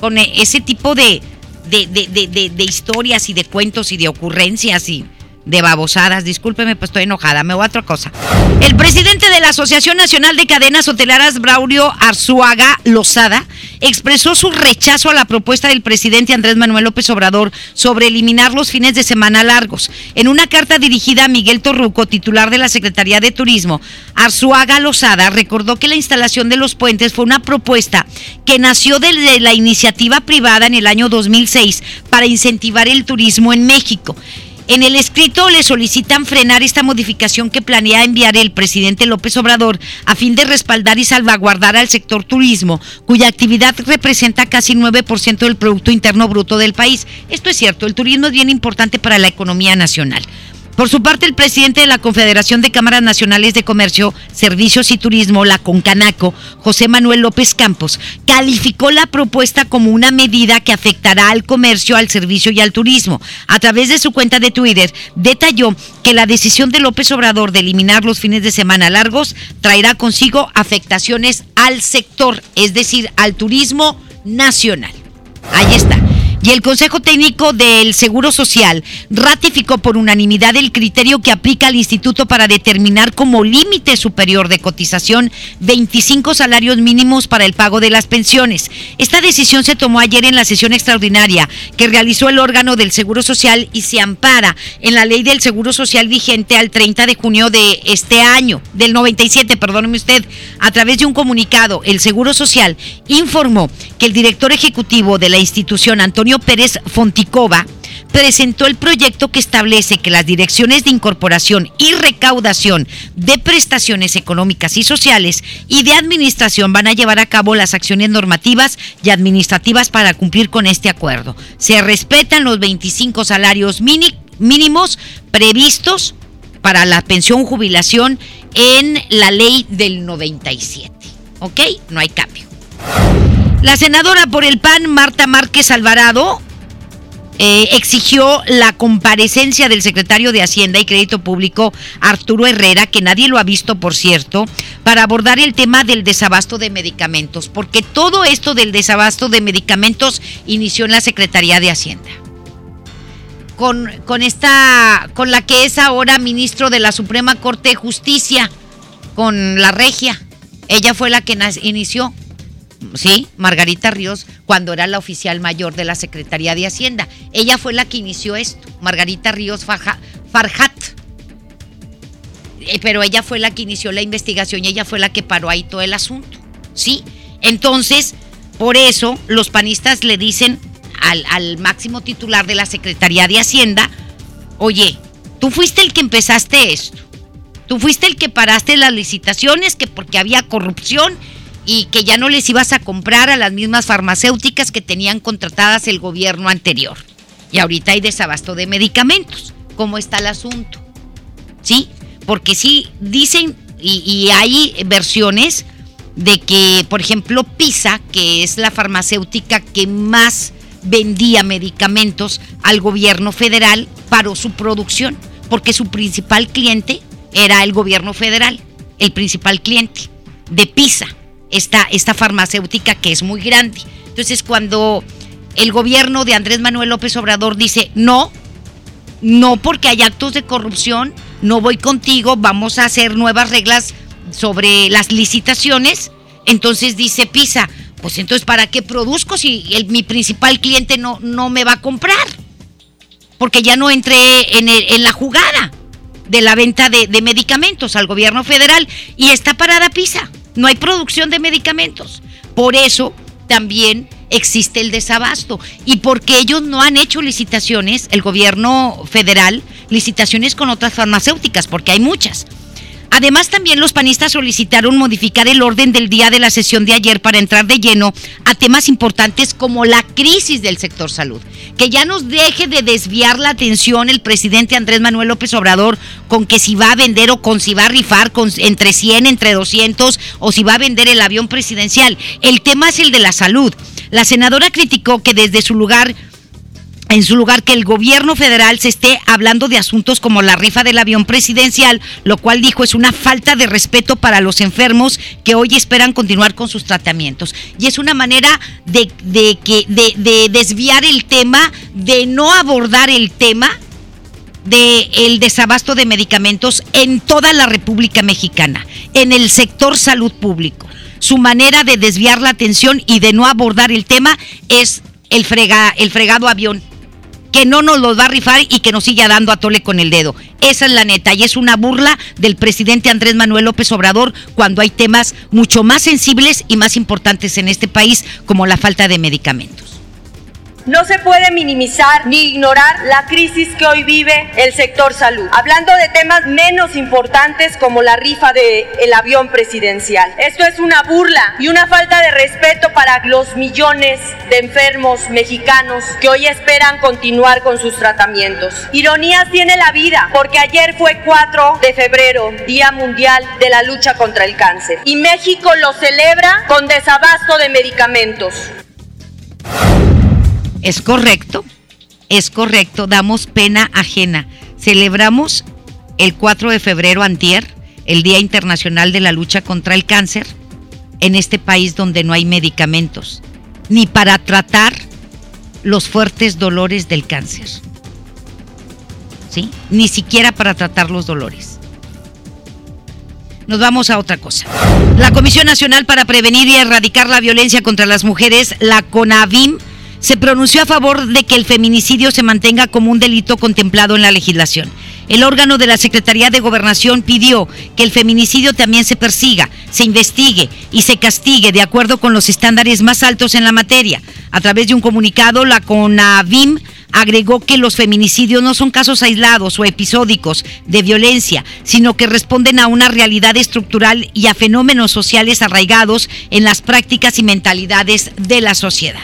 Speaker 2: Con e- ese tipo de- de- de- de historias y de cuentos y de ocurrencias y de babosadas. Discúlpeme, pues estoy enojada. Me voy a otra cosa. El presidente de la Asociación Nacional de Cadenas Hoteleras, Braulio Arzuaga Lozada, expresó su rechazo a la propuesta del presidente Andrés Manuel López Obrador sobre eliminar los fines de semana largos. En una carta dirigida a Miguel Torruco, titular de la Secretaría de Turismo, Arzuaga Lozada recordó que la instalación de los puentes fue una propuesta que nació desde la iniciativa privada en el año 2006 para incentivar el turismo en México. En el escrito le solicitan frenar esta modificación que planea enviar el presidente López Obrador a fin de respaldar y salvaguardar al sector turismo, cuya actividad representa casi 9% del Producto Interno Bruto del país. Esto es cierto, el turismo es bien importante para la economía nacional. Por su parte, el presidente de la Confederación de Cámaras Nacionales de Comercio, Servicios y Turismo, la Concanaco, José Manuel López Campos, calificó la propuesta como una medida que afectará al comercio, al servicio y al turismo. A través de su cuenta de Twitter, detalló que la decisión de López Obrador de eliminar los fines de semana largos traerá consigo afectaciones al sector, es decir, al turismo nacional. Ahí está. Y el Consejo Técnico del Seguro Social ratificó por unanimidad el criterio que aplica al instituto para determinar como límite superior de cotización 25 salarios mínimos para el pago de las pensiones. Esta decisión se tomó ayer en la sesión extraordinaria que realizó el órgano del Seguro Social y se ampara en la ley del Seguro Social vigente al 30 de junio de este año, del 97, perdóneme usted. A través de un comunicado, el Seguro Social informó que el director ejecutivo de la institución, Antonio Pérez Fonticova, presentó el proyecto que establece que las direcciones de incorporación y recaudación de prestaciones económicas y sociales y de administración van a llevar a cabo las acciones normativas y administrativas para cumplir con este acuerdo. Se respetan los 25 salarios mínimos previstos para la pensión jubilación en la ley del 97. ¿Ok? No hay cambio. La senadora por el PAN, Marta Márquez Alvarado, eh, exigió la comparecencia del secretario de Hacienda y Crédito Público, Arturo Herrera, que nadie lo ha visto, por cierto, para abordar el tema del desabasto de medicamentos, porque todo esto del desabasto de medicamentos inició en la Secretaría de Hacienda. Con, con esta, con la que es ahora ministro de la Suprema Corte de Justicia, con la regia. Ella fue la que inició. Sí, Margarita Ríos, cuando era la oficial mayor de la Secretaría de Hacienda. Ella fue la que inició esto, Margarita Ríos Farja- Farhat. Eh, pero ella fue la que inició la investigación y ella fue la que paró ahí todo el asunto. ¿Sí? Entonces, por eso los panistas le dicen al, al máximo titular de la Secretaría de Hacienda, oye, tú fuiste el que empezaste esto. Tú fuiste el que paraste las licitaciones, que porque había corrupción y que ya no les ibas a comprar a las mismas farmacéuticas que tenían contratadas el gobierno anterior. Y ahorita hay desabasto de medicamentos. ¿Cómo está el asunto? ¿Sí? Porque sí dicen, y, y hay versiones de que, por ejemplo, PISA, que es la farmacéutica que más vendía medicamentos al gobierno federal, paró su producción, porque su principal cliente era el gobierno federal, el principal cliente de PISA, esta, esta farmacéutica que es muy grande. Entonces, cuando el gobierno de Andrés Manuel López Obrador dice, no, no porque hay actos de corrupción, no voy contigo, vamos a hacer nuevas reglas sobre las licitaciones, entonces dice Pisa, pues entonces ¿para qué produzco si mi principal cliente no, no me va a comprar? Porque ya no entré en, el- en la jugada de la venta de, de medicamentos al gobierno federal y está parada Pisa. No hay producción de medicamentos. Por eso también existe el desabasto. Y porque ellos no han hecho licitaciones, el gobierno federal, licitaciones con otras farmacéuticas, porque hay muchas. Además, también los panistas solicitaron modificar el orden del día de la sesión de ayer para entrar de lleno a temas importantes como la crisis del sector salud. Que ya nos deje de desviar la atención el presidente Andrés Manuel López Obrador con que si va a vender o con si va a rifar entre 100, entre 200 o si va a vender el avión presidencial. El tema es el de la salud. La senadora criticó que desde su lugar en su lugar que el gobierno federal se esté hablando de asuntos como la rifa del avión presidencial, lo cual dijo es una falta de respeto para los enfermos que hoy esperan continuar con sus tratamientos. Y es una manera de, de que, de, de desviar el tema, de no abordar el tema del el desabasto de medicamentos en toda la República Mexicana, en el sector salud público. Su manera de desviar la atención y de no abordar el tema es el, frega, el fregado avión que no nos los va a rifar y que nos siga dando a tole con el dedo. Esa es la neta y es una burla del presidente Andrés Manuel López Obrador cuando hay temas mucho más sensibles y más importantes en este país como la falta de medicamentos.
Speaker 34: No se puede minimizar ni ignorar la crisis que hoy vive el sector salud, hablando de temas menos importantes como la rifa del avión presidencial. Esto es una burla y una falta de respeto para los millones de enfermos mexicanos que hoy esperan continuar con sus tratamientos. Ironías tiene la vida, porque ayer fue 4 de febrero, Día Mundial de la Lucha contra el Cáncer, y México lo celebra con desabasto de medicamentos.
Speaker 2: Es correcto, es correcto, damos pena ajena. Celebramos el 4 de febrero antier, el Día Internacional de la Lucha contra el Cáncer, en este país donde no hay medicamentos, ni para tratar los fuertes dolores del cáncer. ¿Sí? Ni siquiera para tratar los dolores. Nos vamos a otra cosa. La Comisión Nacional para Prevenir y Erradicar la Violencia contra las Mujeres, la CONAVIM, se pronunció a favor de que el feminicidio se mantenga como un delito contemplado en la legislación. El órgano de la Secretaría de Gobernación pidió que el feminicidio también se persiga, se investigue y se castigue de acuerdo con los estándares más altos en la materia. A través de un comunicado, la CONAVIM agregó que los feminicidios no son casos aislados o episódicos de violencia, sino que responden a una realidad estructural y a fenómenos sociales arraigados en las prácticas y mentalidades de la sociedad.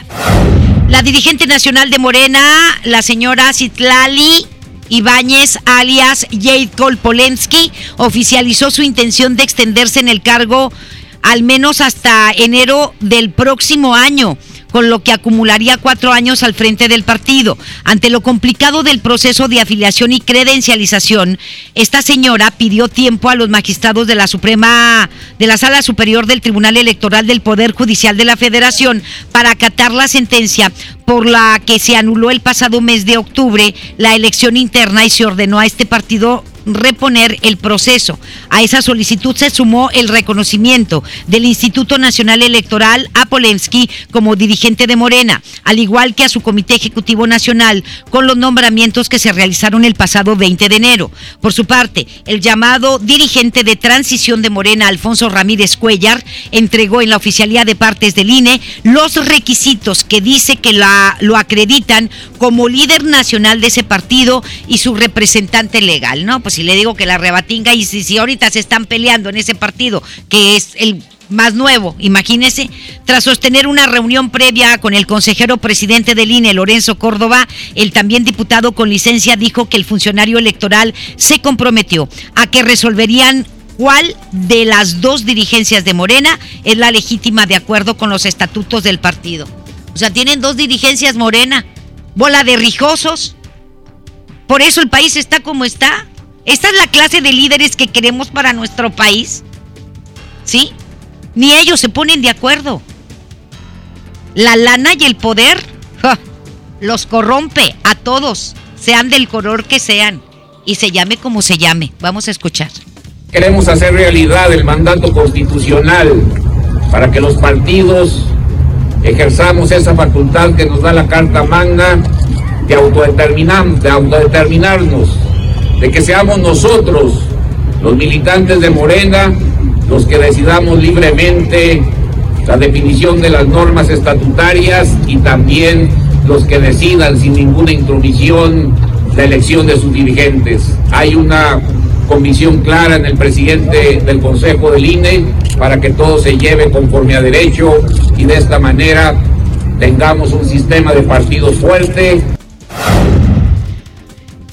Speaker 2: La dirigente nacional de Morena, la señora Citlali Ibáñez, alias Jade Kolpolensky, oficializó su intención de extenderse en el cargo al menos hasta enero del próximo año con lo que acumularía cuatro años al frente del partido. Ante lo complicado del proceso de afiliación y credencialización, esta señora pidió tiempo a los magistrados de la Suprema, de la Sala Superior del Tribunal Electoral del Poder Judicial de la Federación para acatar la sentencia por la que se anuló el pasado mes de octubre la elección interna y se ordenó a este partido reponer el proceso. A esa solicitud se sumó el reconocimiento del Instituto Nacional Electoral a Polensky como dirigente de Morena, al igual que a su Comité Ejecutivo Nacional con los nombramientos que se realizaron el pasado 20 de enero. Por su parte, el llamado dirigente de transición de Morena, Alfonso Ramírez Cuellar, entregó en la oficialía de partes del INE los requisitos que dice que la, lo acreditan como líder nacional de ese partido y su representante legal, ¿no? Pues si le digo que la rebatinga y si, si ahorita se están peleando en ese partido, que es el más nuevo, imagínese, tras sostener una reunión previa con el consejero presidente del INE, Lorenzo Córdoba, el también diputado con licencia dijo que el funcionario electoral se comprometió a que resolverían cuál de las dos dirigencias de Morena es la legítima de acuerdo con los estatutos del partido. O sea, tienen dos dirigencias Morena, bola de rijosos. Por eso el país está como está. Esta es la clase de líderes que queremos para nuestro país. ¿Sí? Ni ellos se ponen de acuerdo. La lana y el poder los corrompe a todos, sean del color que sean, y se llame como se llame. Vamos a escuchar.
Speaker 35: Queremos hacer realidad el mandato constitucional para que los partidos ejerzamos esa facultad que nos da la Carta Magna de, autodeterminar, de autodeterminarnos, de que seamos nosotros, los militantes de Morena, los que decidamos libremente la definición de las normas estatutarias y también los que decidan sin ninguna intromisión la elección de sus dirigentes. Hay una comisión clara en el presidente del Consejo del INE para que todo se lleve conforme a derecho y de esta manera tengamos un sistema de partidos fuerte.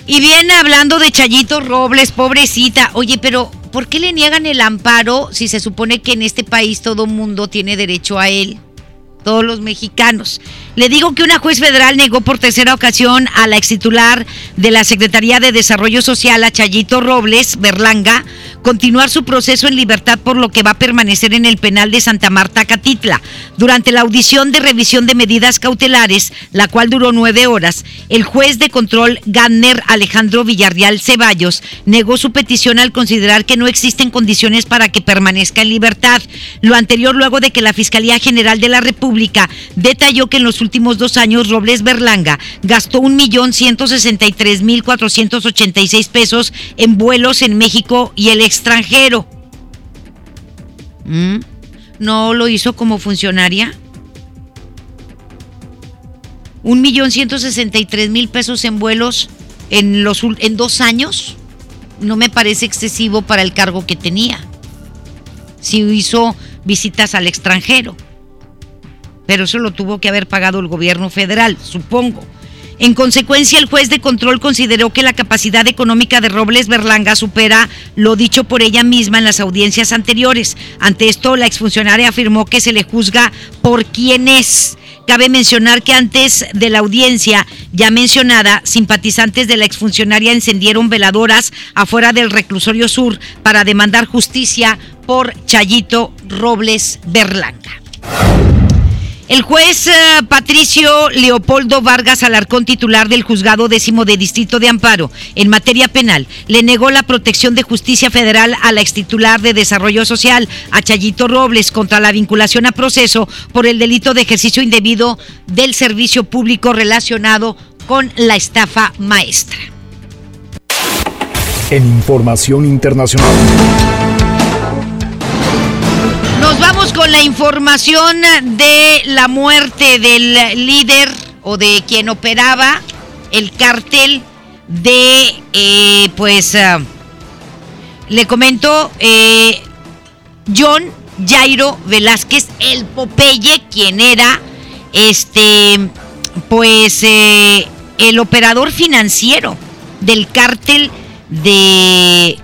Speaker 2: Y viene hablando de Chayito Robles, pobrecita. Oye, pero ¿por qué le niegan el amparo si se supone que en este país todo mundo tiene derecho a él? Todos los mexicanos. Le digo que una juez federal negó por tercera ocasión a la extitular de la Secretaría de Desarrollo Social, a Chayito Robles Berlanga, continuar su proceso en libertad por lo que va a permanecer en el penal de Santa Marta, Catitla. Durante la audición de revisión de medidas cautelares, la cual duró nueve horas, el juez de control Ganner Alejandro Villarreal Ceballos negó su petición al considerar que no existen condiciones para que permanezca en libertad. Lo anterior luego de que la Fiscalía General de la República detalló que en los últimos dos años Robles Berlanga gastó un millón ciento sesenta y tres mil cuatrocientos ochenta y seis pesos en vuelos en México y el extranjero. ¿Mm? ¿No lo hizo como funcionaria? Un millón ciento sesenta y tres mil pesos en vuelos en, los, en dos años. No me parece excesivo para el cargo que tenía. Si hizo visitas al extranjero pero eso lo tuvo que haber pagado el gobierno federal, supongo. En consecuencia, el juez de control consideró que la capacidad económica de Robles Berlanga supera lo dicho por ella misma en las audiencias anteriores. Ante esto, la exfuncionaria afirmó que se le juzga por quién es. Cabe mencionar que antes de la audiencia ya mencionada, simpatizantes de la exfuncionaria encendieron veladoras afuera del reclusorio sur para demandar justicia por Chayito Robles Berlanga. El juez eh, Patricio Leopoldo Vargas Alarcón, titular del juzgado décimo de Distrito de Amparo en materia penal, le negó la protección de justicia federal a la extitular de Desarrollo Social, a Chayito Robles, contra la vinculación a proceso por el delito de ejercicio indebido del servicio público relacionado con la estafa maestra.
Speaker 3: En información internacional.
Speaker 2: Vamos con la información de la muerte del líder o de quien operaba el cártel de, eh, pues, uh, le comento, eh, John Jairo Velázquez, el Popeye, quien era, este, pues, eh, el operador financiero del cártel de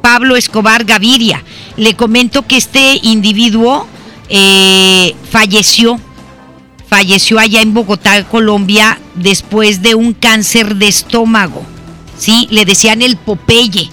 Speaker 2: Pablo Escobar Gaviria. Le comento que este individuo eh, falleció, falleció allá en Bogotá, Colombia, después de un cáncer de estómago. Sí, le decían el Popeye.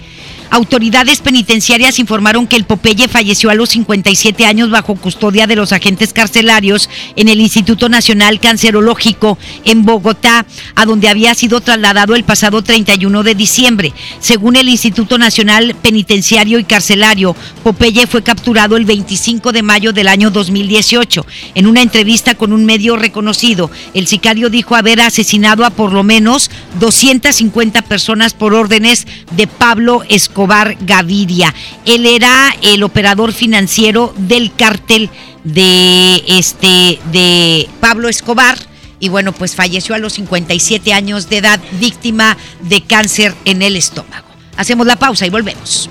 Speaker 2: Autoridades penitenciarias informaron que el Popeye falleció a los 57 años bajo custodia de los agentes carcelarios en el Instituto Nacional Cancerológico en Bogotá, a donde había sido trasladado el pasado 31 de diciembre. Según el Instituto Nacional Penitenciario y Carcelario, Popeye fue capturado el 25 de mayo del año 2018. En una entrevista con un medio reconocido, el sicario dijo haber asesinado a por lo menos 250 personas por órdenes de Pablo Escobar Escobar Gaviria. Él era el operador financiero del cártel de este de Pablo Escobar y bueno, pues falleció a los 57 años de edad víctima de cáncer en el estómago. Hacemos la pausa y volvemos.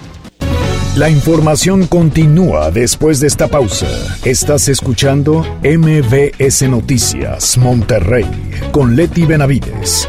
Speaker 3: La información continúa después de esta pausa. Estás escuchando MBS Noticias Monterrey con Leti Benavides.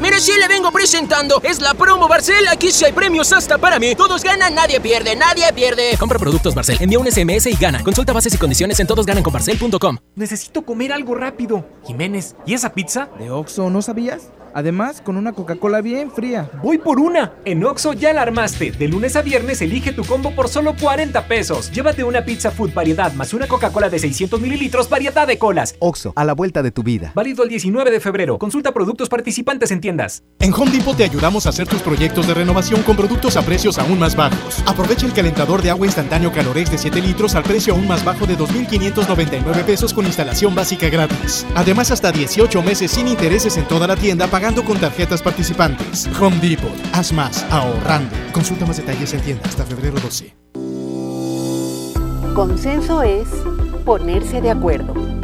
Speaker 36: Mire, si le vengo presentando. Es la promo Barcel. Aquí sí hay premios hasta para mí. Todos ganan, nadie pierde, nadie pierde.
Speaker 37: Compra productos Barcel, envía un SMS y gana. Consulta bases y condiciones en todosgananconbarcel.com.
Speaker 38: Necesito comer algo rápido. Jiménez, ¿y esa pizza?
Speaker 39: De Oxxo, ¿no sabías? Además, con una Coca-Cola bien fría.
Speaker 38: Voy por una. En Oxo ya la armaste. De lunes a viernes elige tu combo por solo 40 pesos. Llévate una pizza food variedad más una Coca-Cola de 600 mililitros variedad de colas.
Speaker 40: Oxo, a la vuelta de tu vida.
Speaker 38: Válido el 19 de febrero. Consulta productos participantes en tiendas.
Speaker 41: En Home Depot te ayudamos a hacer tus proyectos de renovación con productos a precios aún más bajos. Aprovecha el calentador de agua instantáneo Calorex de 7 litros al precio aún más bajo de 2.599 pesos con instalación básica gratis. Además, hasta 18 meses sin intereses en toda la tienda pagando con tarjetas participantes. Home Depot. Haz más ahorrando. Consulta más detalles en tienda hasta febrero 12.
Speaker 42: Consenso es ponerse de acuerdo.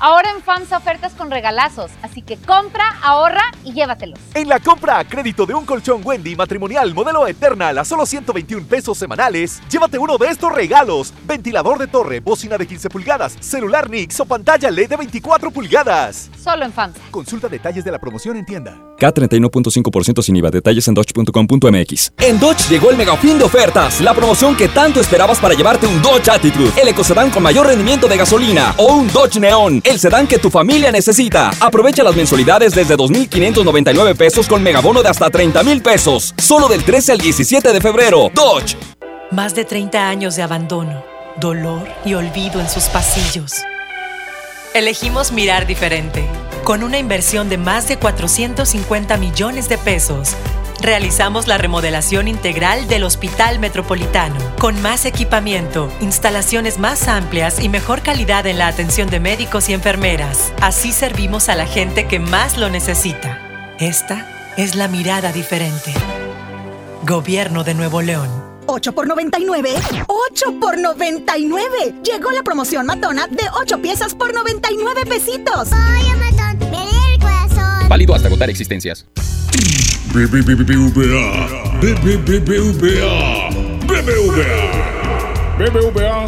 Speaker 43: Ahora en FAMSA ofertas con regalazos, así que compra, ahorra y llévatelos.
Speaker 44: En la compra a crédito de un colchón Wendy matrimonial modelo Eternal a solo 121 pesos semanales, llévate uno de estos regalos: ventilador de torre, bocina de 15 pulgadas, celular Nix o pantalla LED de 24 pulgadas.
Speaker 43: Solo en FAMSA.
Speaker 44: Consulta detalles de la promoción en tienda.
Speaker 45: K31.5% sin IVA. Detalles en dodge.com.mx.
Speaker 46: En Dodge llegó el mega fin de ofertas. La promoción que tanto esperabas para llevarte un Dodge Attitude, el ecocedán con mayor rendimiento de gasolina o un Dodge Neon, el sedán que tu familia necesita. Aprovecha las mensualidades desde 2.599 pesos con megabono de hasta 30 mil pesos. Solo del 13 al 17 de febrero. Dodge.
Speaker 28: Más de 30 años de abandono, dolor y olvido en sus pasillos. Elegimos mirar diferente. Con una inversión de más de 450 millones de pesos, realizamos la remodelación integral del Hospital Metropolitano, con más equipamiento, instalaciones más amplias y mejor calidad en la atención de médicos y enfermeras. Así servimos a la gente que más lo necesita. Esta es la mirada diferente. Gobierno de Nuevo León.
Speaker 47: 8 por 99. 8 por 99. Llegó la promoción matona de 8 piezas por 99 pesitos.
Speaker 30: El corazón.
Speaker 46: Válido hasta agotar existencias.
Speaker 48: BBVA. BBVA. BBVA. BBVA.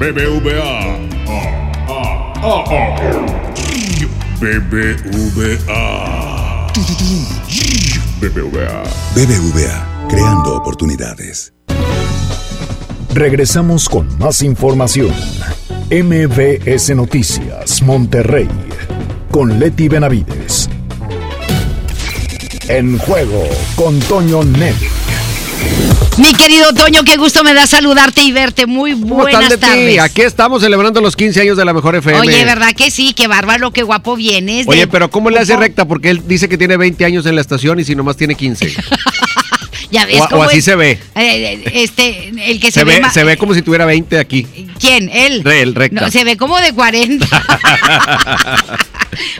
Speaker 48: BBVA. BBVA. BBVA.
Speaker 3: BBVA, creando oportunidades. Regresamos con más información. MBS Noticias, Monterrey, con Leti Benavides. En juego con Toño Net.
Speaker 2: Mi querido Toño, qué gusto me da saludarte y verte. Muy
Speaker 49: ¿Cómo
Speaker 2: buenas
Speaker 49: están, Leti?
Speaker 2: tardes.
Speaker 49: Aquí estamos celebrando los 15 años de la mejor FM.
Speaker 2: Oye, ¿verdad que sí? Qué bárbaro, qué guapo vienes.
Speaker 49: Oye,
Speaker 2: de-
Speaker 49: pero ¿cómo le hace recta? Porque él dice que tiene 20 años en la estación y si nomás tiene 15. [LAUGHS]
Speaker 2: Ya ves
Speaker 49: o, así
Speaker 2: es.
Speaker 49: se ve.
Speaker 2: Eh, eh, este, el que se,
Speaker 49: Se, ve, se ve como si tuviera 20 aquí.
Speaker 2: ¿Quién? Él.
Speaker 49: Recta.
Speaker 2: No, se ve como de 40. [LAUGHS]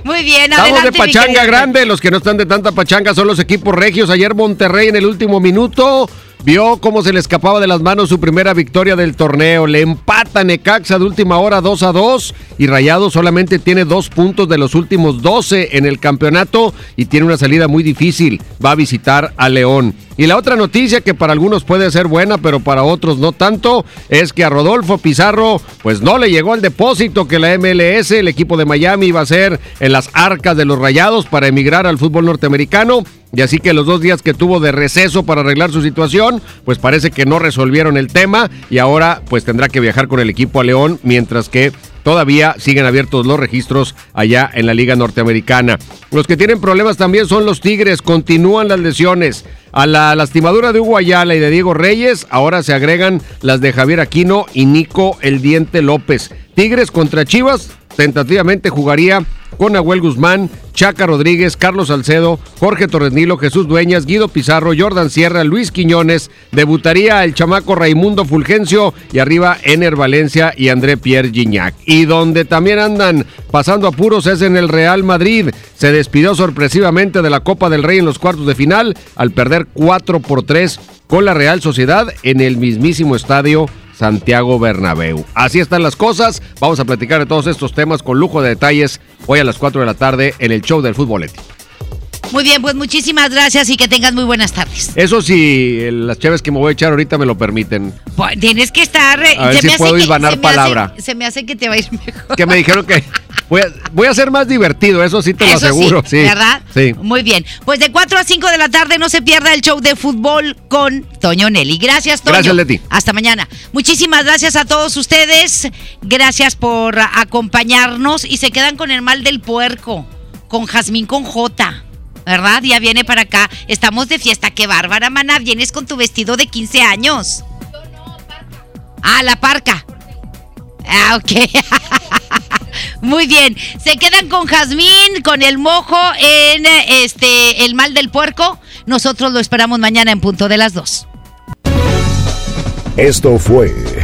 Speaker 2: Muy bien,
Speaker 49: Estamos
Speaker 2: adelante.
Speaker 49: de pachanga grande, los que no están de tanta pachanga son los equipos regios. Ayer Monterrey en el último minuto vio cómo se le escapaba de las manos su primera victoria del torneo. Le empata Necaxa de última hora 2 a 2 y Rayado solamente tiene dos puntos de los últimos 12 en el campeonato y tiene una salida muy difícil. Va a visitar a León. Y la otra noticia que para algunos puede ser buena, pero para otros no tanto, es que a Rodolfo Pizarro pues no le llegó el depósito que la MLS, el equipo de Miami, iba a hacer en las arcas de los Rayados para emigrar al fútbol norteamericano. Y así que los dos días que tuvo de receso para arreglar su situación, pues parece que no resolvieron el tema y ahora pues tendrá que viajar con el equipo a León, mientras que todavía siguen abiertos los registros allá en la Liga Norteamericana. Los que tienen problemas también son los Tigres, continúan las lesiones. A la lastimadura de Hugo Ayala y de Diego Reyes, ahora se agregan las de Javier Aquino y Nico El Diente López. Tigres contra Chivas, tentativamente jugaría con Nahuel Guzmán, Chaca Rodríguez, Carlos Salcedo, Jorge Torrenilo, Jesús Dueñas, Guido Pizarro, Jordan Sierra, Luis Quiñones, debutaría el chamaco Raimundo Fulgencio y arriba Ener Valencia y André Pierre Gignac. Y donde también andan pasando apuros es en el Real Madrid. Se despidió sorpresivamente de la Copa del Rey en los cuartos de final al perder 4 por 3 con la Real Sociedad en el mismísimo estadio Santiago Bernabéu. Así están las cosas. Vamos a platicar de todos estos temas con lujo de detalles hoy a las 4 de la tarde en el show del fútbol
Speaker 2: Muy bien, pues muchísimas gracias y que tengas muy buenas tardes.
Speaker 49: Eso sí, las chaves que me voy a echar ahorita me lo permiten.
Speaker 2: Pues, tienes que estar. eh,
Speaker 49: A ver si puedo
Speaker 2: se me
Speaker 49: palabra.
Speaker 2: hace- se me hace que te va a ir [LAUGHS] mejor.
Speaker 49: Que me dijeron que voy a, voy a ser más divertido, eso sí te lo aseguro. Sí,
Speaker 2: ¿Verdad?
Speaker 49: Sí.
Speaker 2: Muy bien. Pues de 4 a 5 de la tarde no se pierda el show de fútbol con Toño Nelly. Gracias, Toño.
Speaker 49: Gracias, Leti.
Speaker 2: Hasta mañana. Muchísimas gracias a todos ustedes. Gracias por acompañarnos y se quedan con el mal del puerco, con Jazmín con J. ¿Verdad? Ya viene para acá. Estamos de fiesta. Qué bárbara, mana. Vienes con tu vestido de 15 años. Ah, la parca. Ah, ok. [LAUGHS] Muy bien. Se quedan con Jazmín, con el mojo en este el mal del puerco. Nosotros lo esperamos mañana en punto de las 2.
Speaker 3: Esto fue